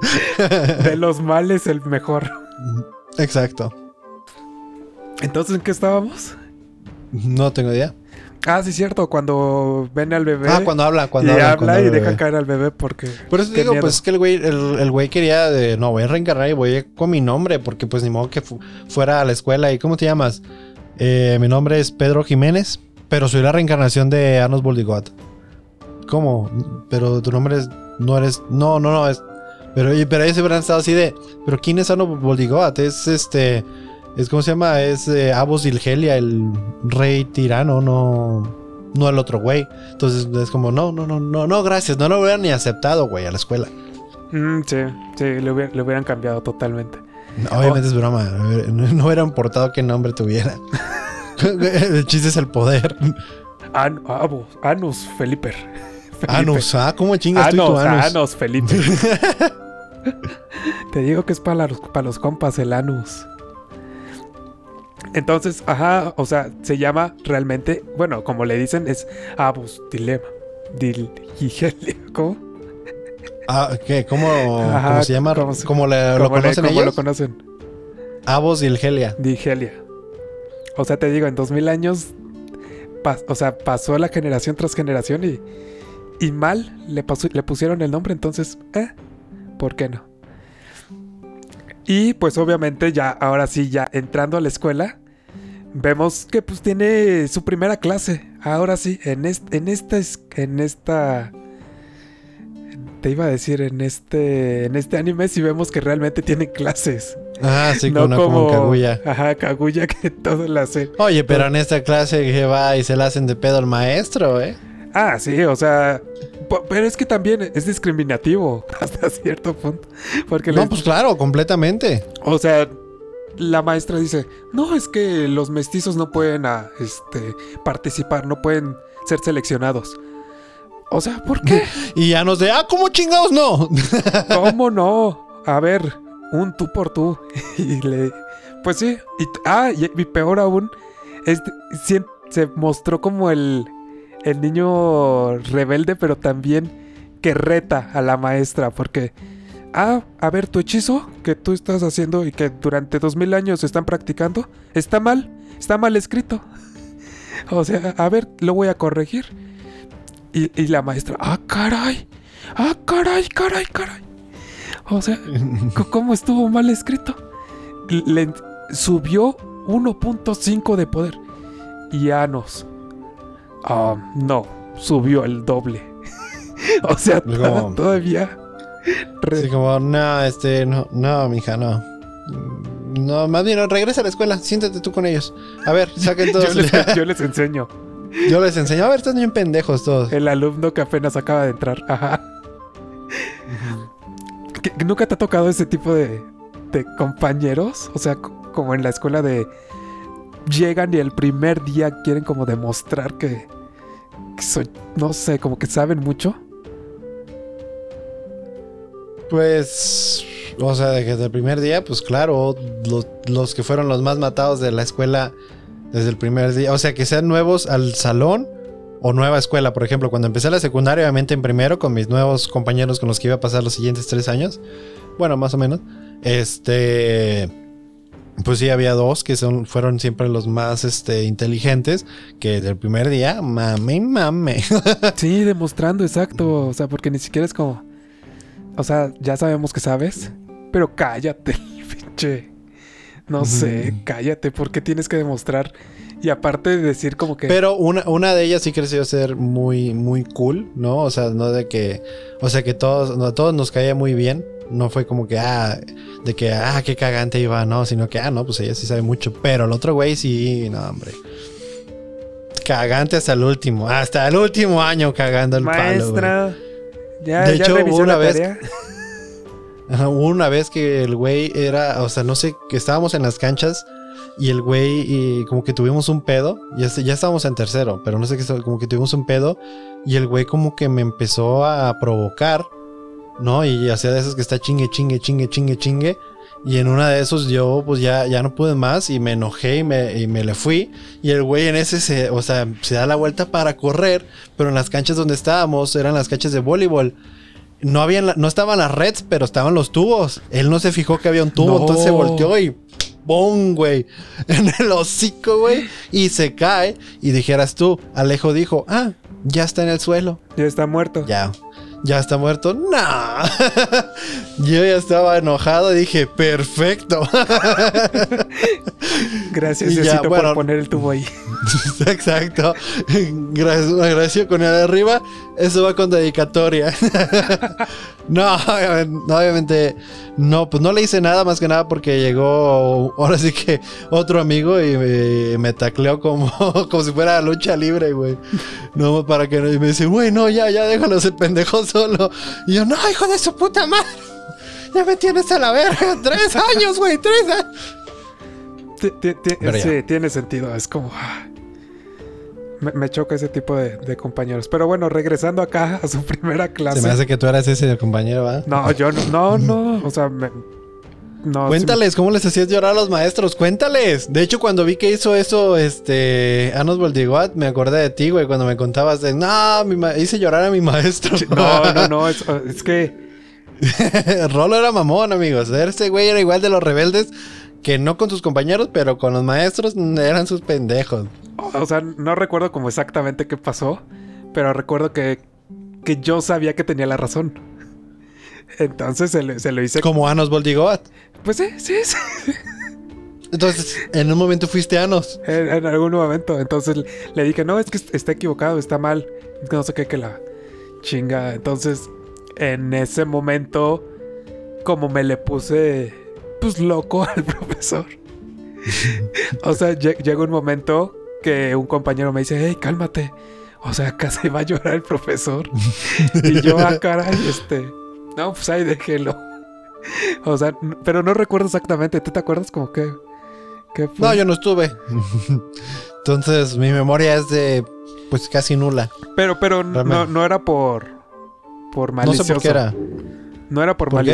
De los males, el mejor. Exacto. Entonces, ¿en qué estábamos? No tengo idea. Ah, sí, cierto, cuando ven al bebé. Ah, cuando habla, y cuando habla. habla cuando y deja bebé. caer al bebé porque. Por eso digo, miedo. pues es que el güey, el, el güey quería de, no, voy a reencarnar y voy con mi nombre, porque pues ni modo que fu- fuera a la escuela. ¿Y cómo te llamas? Eh, mi nombre es Pedro Jiménez, pero soy la reencarnación de Arnold Boldigot. ¿Cómo? Pero tu nombre es, no eres, no, no, no, es, pero, pero ellos se hubieran estado así de, pero ¿quién es Arnold Boldigot? Es este, es ¿cómo se llama? Es eh, Abos Dilgelia, el rey tirano, no, no el otro güey. Entonces es como, no, no, no, no, no, gracias, no lo hubieran ni aceptado, güey, a la escuela. Mm, sí, sí, hubiera- le hubieran cambiado totalmente. No, Obviamente es broma. No, hubiera importado qué nombre tuviera. el chiste es el poder. An Abo- Anus Felipe. Felipe. Anus, ah, ¿cómo chingas tú y tu Anos, anus? Anos Felipe. Te digo que es para los, para los compas el Anus. Entonces, ajá, o sea, se llama realmente, bueno, como le dicen, es Abus Dilema. Dil ¿Cómo? Ah, ¿qué? ¿Cómo, Ajá, cómo se llama? ¿cómo se- ¿Cómo le- lo ¿Cómo le- conocen cómo lo ellos? conocen? Avos y Ilgelia. Digelia. O sea, te digo, en 2000 años, pas- o sea, pasó la generación tras generación y, y mal le, le pusieron el nombre, entonces, eh, ¿por qué no? Y pues obviamente ya, ahora sí, ya entrando a la escuela, vemos que pues tiene su primera clase. Ahora sí, en, est- en esta, es- en esta, te iba a decir, en este, en este anime sí vemos que realmente tienen clases. Ah, sí, no como, como, Kaguya. Ajá, Kaguya que todo la hace. Oye, pero en esta clase que va y se la hacen de pedo al maestro, ¿eh? Ah, sí, o sea, pero es que también es discriminativo hasta cierto punto, porque No, les- pues claro, completamente. o sea, la maestra dice, "No, es que los mestizos no pueden ah, este participar, no pueden ser seleccionados." O sea, ¿por qué? Y ya nos de, ah, ¿cómo chingados no? ¿Cómo no? A ver, un tú por tú. Y le. Pues sí. Y, ah, y, y peor aún, este, se mostró como el, el niño rebelde, pero también que reta a la maestra. Porque. Ah, a ver, tu hechizo que tú estás haciendo y que durante dos mil años están practicando, está mal, está mal escrito. O sea, a ver, lo voy a corregir. Y, y la maestra, ah, caray, ah, caray, caray, caray. O sea, ¿cómo estuvo mal escrito? Le subió 1.5 de poder. Y Anos. Ah, no, subió el doble. o sea, como- todavía. re- Así como, no, este, no, no, mija, no. No, más bien, no, regresa a la escuela, siéntate tú con ellos. A ver, saquen todos. yo, les, yo les enseño. Yo les enseño, a ver, están bien pendejos todos. El alumno que apenas acaba de entrar. Ajá. ¿Que- que ¿Nunca te ha tocado ese tipo de, de compañeros? O sea, co- como en la escuela de... Llegan y el primer día quieren como demostrar que... que no sé, como que saben mucho. Pues, o sea, desde el primer día, pues claro, los que fueron los más matados de la escuela desde el primer día, o sea, que sean nuevos al salón o nueva escuela, por ejemplo, cuando empecé la secundaria, obviamente en primero, con mis nuevos compañeros con los que iba a pasar los siguientes tres años, bueno, más o menos, este, pues sí, había dos que son, fueron siempre los más, este, inteligentes, que del primer día, mame, mame. Sí, demostrando, exacto. O sea, porque ni siquiera es como... O sea, ya sabemos que sabes, pero cállate, pinche. No sé, Ujú. cállate, ¿por qué tienes que demostrar? Y aparte de decir como que... Pero una, una de ellas sí creció ser muy, muy cool, ¿no? O sea, no de que. O sea, que todos, no, a todos nos caía muy bien. No fue como que, ah, de que, ah, qué cagante iba, no, sino que, ah, no, pues ella sí sabe mucho. Pero el otro güey sí, no, hombre. Cagante hasta el último, hasta el último año cagando el palo. güey. Ya, De ya hecho, revisó una vez- hubo una vez que el güey era, o sea, no sé, que estábamos en las canchas y el güey y como que tuvimos un pedo, ya, ya estábamos en tercero, pero no sé qué, como que tuvimos un pedo y el güey como que me empezó a provocar, ¿no? Y hacía de esos que está chingue, chingue, chingue, chingue, chingue. Y en una de esos yo pues ya, ya no pude más y me enojé y me, y me le fui. Y el güey en ese se, o sea, se da la vuelta para correr, pero en las canchas donde estábamos eran las canchas de voleibol. No, habían la- no estaban las reds, pero estaban los tubos. Él no se fijó que había un tubo, No. entonces se volteó y ¡Bum, güey! En el hocico, güey. Y se cae. Y dijeras tú, Alejo dijo, ah, ya está en el suelo. Ya está muerto. Ya. Ya está muerto. No. Yo ya estaba enojado. Dije, perfecto. Gracias, ya, Diosito, bueno. por poner el tubo ahí. Exacto. Gracias, agradeció con el de arriba. Eso va con dedicatoria. no, obviamente, no, obviamente, no, pues no le hice nada más que nada porque llegó ahora sí que otro amigo y me, me tacleó como, como si fuera lucha libre, güey. No, para que no. Y me dice, güey, no, ya, ya, déjalo ese pendejo solo. Y yo, no, hijo de su puta madre. Ya me tienes a la verga. Tres años, güey, tres años. Sí, tiene sentido. Es como. Me, me choca ese tipo de, de compañeros. Pero bueno, regresando acá a su primera clase. Se me hace que tú eras ese compañero, ¿va? No, yo no, no, no. O sea, me- no. Cuéntales cómo les hacías llorar a los maestros, cuéntales. De hecho, cuando vi que hizo eso, este, Anos Boldigot, me acordé de ti, güey, cuando me contabas de, no, mi ma- hice llorar a mi maestro. No, no, no. Es, es que. Rolo era mamón, amigos. Ese güey era igual de los rebeldes que no con sus compañeros, pero con los maestros eran sus pendejos. O sea, no recuerdo como exactamente qué pasó. Pero recuerdo que. Que yo sabía que tenía la razón. Entonces se, le- se lo hice. Como Anos Boldigot. Pues sí, sí, sí. Entonces, en un momento fuiste Anos. En, en algún momento. Entonces le dije, no, es que está equivocado, está mal. Es que no sé qué, que la chinga. Entonces, en ese momento, como me le puse, pues loco al profesor. o sea, lle- llega un momento que un compañero me dice, hey, cálmate. O sea, casi va a llorar el profesor. y yo, ah, caray, este. No, pues ahí déjelo. O sea, pero no recuerdo exactamente. ¿Tú te acuerdas como que? fue? No, yo no estuve. Entonces, mi memoria es de, pues, casi nula. Pero, pero no, no era por. Por No malicioso. sé por qué era. No era por, ¿Por qué?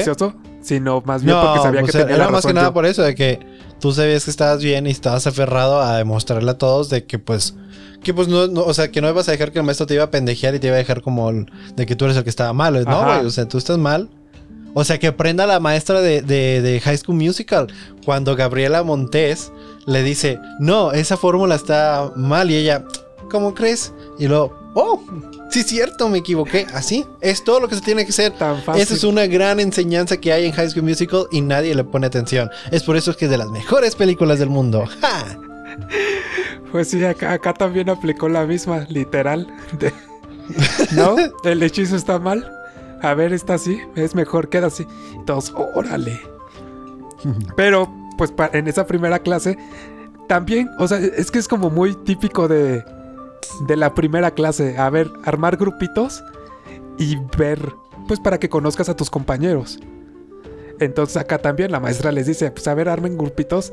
Sino más bien No, porque sabía que tenía era la más que razón nada por eso, de que tú sabías que estabas bien y estabas aferrado a demostrarle a todos de que pues, que pues no, no, o sea, que no ibas a dejar que el maestro te iba a pendejear y te iba a dejar como el- de que tú eres el que estaba mal, ¿no, güey? O sea, tú estás mal. O sea, que aprenda la maestra de, de, de High School Musical cuando Gabriela Montes le dice, no, esa fórmula está mal y ella, ¿cómo crees? Y luego, oh, sí cierto, me equivoqué. Así, es todo lo que se tiene que hacer. Tan fácil. Esa es una gran enseñanza que hay en High School Musical y nadie le pone atención. Es por eso que es de las mejores películas del mundo. ¡Ja! Pues sí, acá, acá también aplicó la misma, literal. de- ¿No? El hechizo está mal. A ver, está así. Es mejor, queda así. Todos, órale. Pero, pues en esa primera clase, también, o sea, es que es como muy típico de, de la primera clase. A ver, armar grupitos y ver, pues para que conozcas a tus compañeros. Entonces acá también la maestra les dice, pues a ver, armen grupitos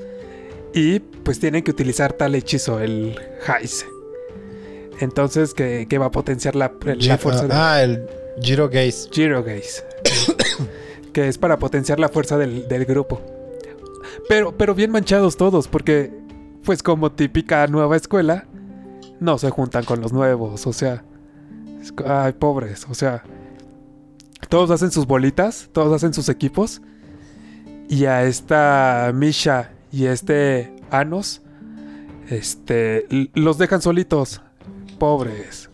y pues tienen que utilizar tal hechizo, el Heise. Entonces que, que va a potenciar la, la fuerza de Ah, el Giro Gaze. Giro Gaze. que es para potenciar la fuerza del, del grupo. Pero, pero bien manchados todos, porque, pues como típica nueva escuela, no se juntan con los nuevos, o sea. ay, pobres, o sea. Todos hacen sus bolitas, todos hacen sus equipos. Y a esta Misha y este Anos, este, los dejan solitos. Pobres.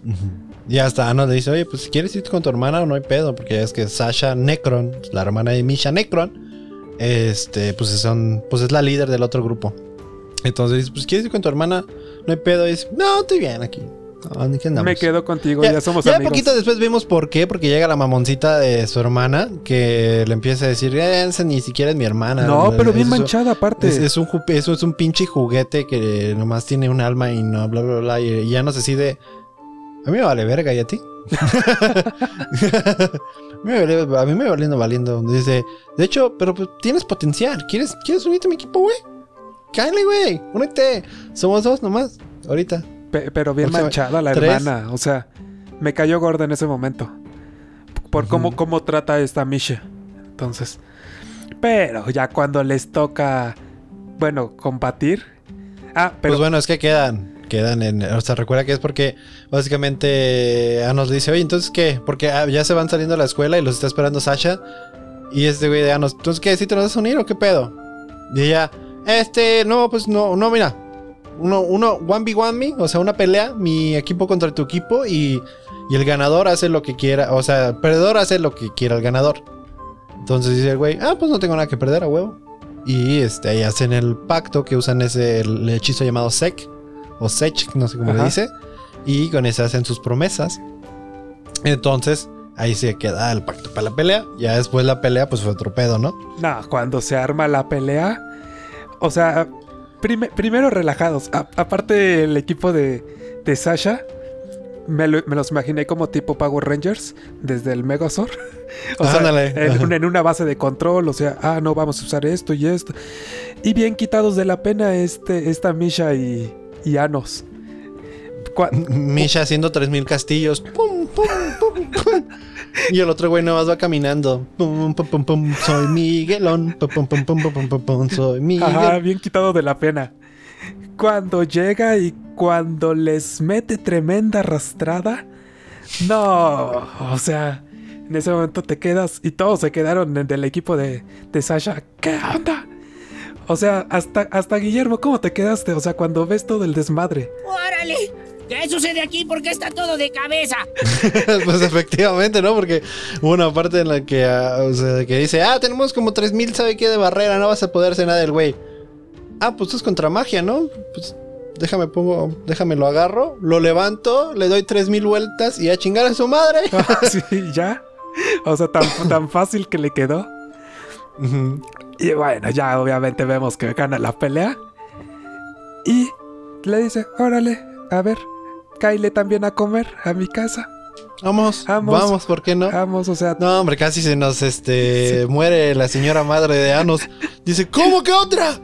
Y hasta Ano le dice, oye, pues si quieres ir con tu hermana, no hay pedo, porque es que Sasha Necron, la hermana de Misha Necron, este, pues son, pues es la líder del otro grupo. Entonces dice, pues quieres ir con tu hermana, no hay pedo. Y dice, no, estoy bien aquí. No, ¿ni qué andamos?". Me quedo contigo, ya, somos ya amigos. poquito después vimos por qué, porque llega la mamoncita de su hermana que le empieza a decir, eh, ni siquiera es mi hermana. No, pero bien Es- manchada aparte. Es, es un, eso es un pinche juguete que nomás tiene un alma y no, bla, bla, bla. Y, ya no se decide. A mí me vale verga, ¿y a ti? a, mí me vale, a mí me va valiendo, valiendo. Dice, de hecho, pero pues, tienes potencial. ¿Quieres, ¿Quieres unirte a mi equipo, güey? Cállate, güey. Únete. Somos dos nomás. Ahorita. Pe- pero bien Próxima- manchada la tres. hermana. O sea, me cayó gorda en ese momento. Por cómo, cómo trata esta Misha. Entonces. Pero ya cuando les toca. Bueno, combatir. Ah, pero. Pues bueno, es que quedan. Quedan en. O sea, recuerda que es porque básicamente Anos le dice, oye, entonces qué? Porque ah, ya se van saliendo de la escuela y los está esperando Sasha. Y este güey de Anos, entonces qué? ¿Sí te nos vas a unir o qué pedo? Y ella, este, no, pues no, no, mira. Uno, uno, one v one me, o sea, una pelea, mi equipo contra tu equipo y, y el ganador hace lo que quiera, o sea, el perdedor hace lo que quiera el ganador. Entonces dice el güey, ah, pues no tengo nada que perder a huevo. Y este, ahí hacen el pacto que usan ese el hechizo llamado Sek o Sech, no sé cómo le Ajá. dice. Y con ese hacen sus promesas. Entonces, ahí se queda el pacto para la pelea. Ya después la pelea, pues fue otro pedo, ¿no? No, cuando se arma la pelea. O sea, prime- primero relajados. A- aparte, el equipo de, de Sasha. Me, lo- me los imaginé como tipo Power Rangers desde el Megazord. O sea, en, en una base de control, o sea, ah, no, vamos a usar esto y esto. Y bien quitados de la pena este, esta Misha y, y Anos. Misha haciendo 3000 castillos. Pum, pum, pum. Y el otro güey nomás va caminando. Pum, pum, pum, pum. Soy Miguelón. Pum, pum, pum, pum, pum, pum, pum, pum. Soy Miguel. Ajá, bien quitado de la pena. Cuando llega y cuando les mete tremenda arrastrada. No, o sea, en ese momento te quedas y todos se quedaron en- del equipo de, de Sasha. ¿Qué onda? O sea, hasta, hasta Guillermo, ¿cómo te quedaste? O sea, cuando ves todo el desmadre. ¡Órale! ¿Qué sucede aquí? ¿Por qué está todo de cabeza? pues efectivamente, ¿no? Porque hubo una parte en la que, ah, o sea, que dice, ah, tenemos como 3000, ¿sabe qué? De barrera, no vas a poder hacer nada del güey. Ah, pues esto es contra magia, ¿no? Pues déjame pongo, déjame lo agarro, lo levanto, le doy 3000 vueltas y a chingar a su madre. sí, ya. O sea, tan, tan fácil que le quedó. Y bueno, ya obviamente vemos que gana la pelea. Y le dice, órale, a ver, cáile también a comer a mi casa. vamos, Vamos. vamos, ¿por qué no? Vamos, o sea, No, hombre, casi se nos este muere la señora madre de Anos. Dice, ¿cómo que otra?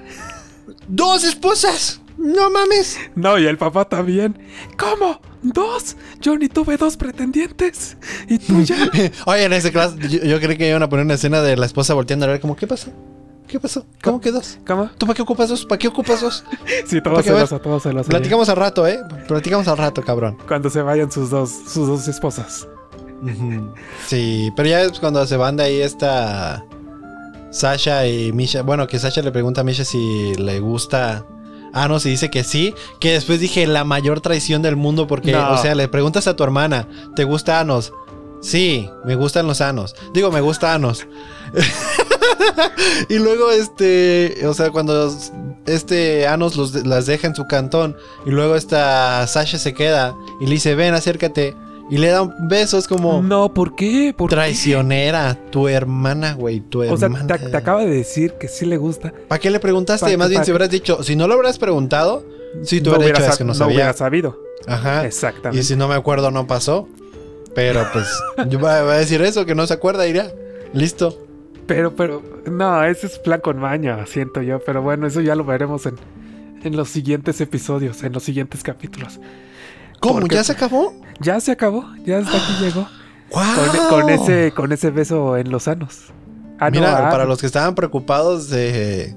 ¡Dos esposas! ¡No mames! no, y el papá también. ¿Cómo? ¿Dos? Yo ni tuve dos pretendientes. ¿Y tú ya? Oye, en ese clase, yo, yo creí que iban a poner una escena de la esposa volteando a ver como, ¿qué pasó? ¿Qué pasó? ¿Cómo que dos? ¿Cómo? ¿Tú para qué ocupas dos? ¿Para qué ocupas dos? Sí, todo Porque, a ver, celoso, todo celoso. Platicamos al rato, ¿eh? Platicamos al rato, cabrón. Cuando se vayan sus dos, sus dos esposas. Sí, pero ya es cuando se van de ahí esta Sasha y Misha. Bueno, que Sasha le pregunta a Misha si le gusta Anos y dice que sí. Que después dije la mayor traición del mundo porque, No. o sea, le preguntas a tu hermana, ¿te gusta Anos? Sí, me gustan los Anos. Digo, me gusta Anos. y luego este, o sea, cuando este Anos los, las deja en su cantón y luego esta Sasha se queda y le dice, ven, acércate. y le da un beso. Es como No, ¿por qué? ¿Por qué? traicionera. Tu hermana, güey. Tu O sea, hermana. te, te acaba de decir que sí le gusta. ¿Para qué le preguntaste? Pa- Más bien, si hubieras dicho, si no lo hubieras preguntado, si tú no hubieras hubiera, dicho, es que no no sabía. hubiera sabido. Ajá. Exactamente. Y si no me acuerdo, no pasó. Pero pues, yo voy a decir eso, que no se acuerda, irá. Listo. Pero, pero, no, ese es plan con maña, siento yo. Pero bueno, eso ya lo veremos en, en los siguientes episodios, en los siguientes capítulos. ¿Cómo? Porque- ¿Ya se acabó? Ya se acabó, ya hasta aquí llegó. ¡Wow! Con, con ese, con ese beso en los sanos. Ah, no, Mira, ah, para los que estaban preocupados de,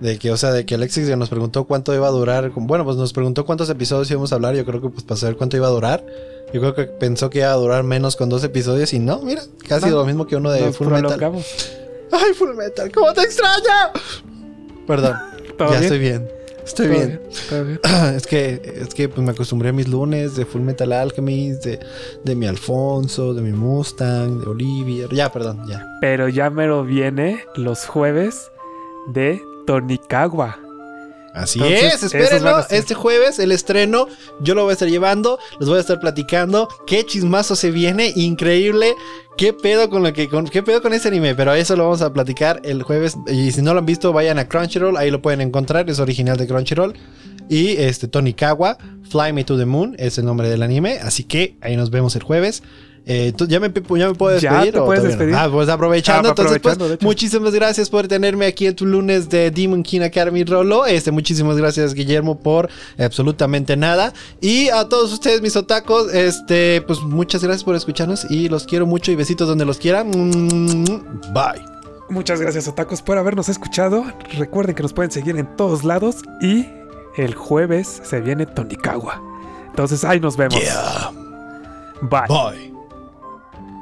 de que, o sea, de que Alexis nos preguntó cuánto iba a durar. Bueno, pues nos preguntó cuántos episodios íbamos a hablar. Yo creo que pues para saber cuánto iba a durar. Yo creo que pensó que iba a durar menos con dos episodios y no, mira, casi No, lo mismo que uno de Full Metal. ¡Ay, Full Metal! ¿Cómo te extraño? Perdón, ¿Todo ya bien? estoy bien. Estoy ¿Todo bien. ¿Todo bien? Es que, es que pues, me acostumbré a mis lunes de Full Metal Alchemist, de, de mi Alfonso, de mi Mustang, de Olivia. Ya, perdón, ya. Pero ya mero viene los jueves de Tonicagua. Así Entonces, es, espérenlo. Este jueves, el estreno, yo lo voy a estar llevando, les voy a estar platicando. Qué chismazo se viene, increíble. ¿Qué pedo con lo que con, qué pedo con ese anime? Pero eso lo vamos a platicar el jueves. Y si no lo han visto, vayan a Crunchyroll, ahí lo pueden encontrar, es original de Crunchyroll. Y este Tony Kawa, Fly Me to the Moon, es el nombre del anime. Así que ahí nos vemos el jueves. Eh, ¿tú- ¿ya, me, ¿Ya me puedo ¿Ya despedir? te o puedes todavía no? despedir? Ah, pues aprovechando. Ah, entonces, pues, aprovechando, de hecho. muchísimas gracias por tenerme aquí en tu lunes de Demon King Academy Rolo. Este, muchísimas gracias, Guillermo, por absolutamente nada. Y a todos ustedes, mis otacos, este, pues muchas gracias por escucharnos y los quiero mucho y besitos donde los quieran. Mm, Bye. Muchas gracias, Otacos, por habernos escuchado. Recuerden que nos pueden seguir en todos lados. Y el jueves se viene Tonicagua. Entonces ahí nos vemos. Yeah. Bye. Bye.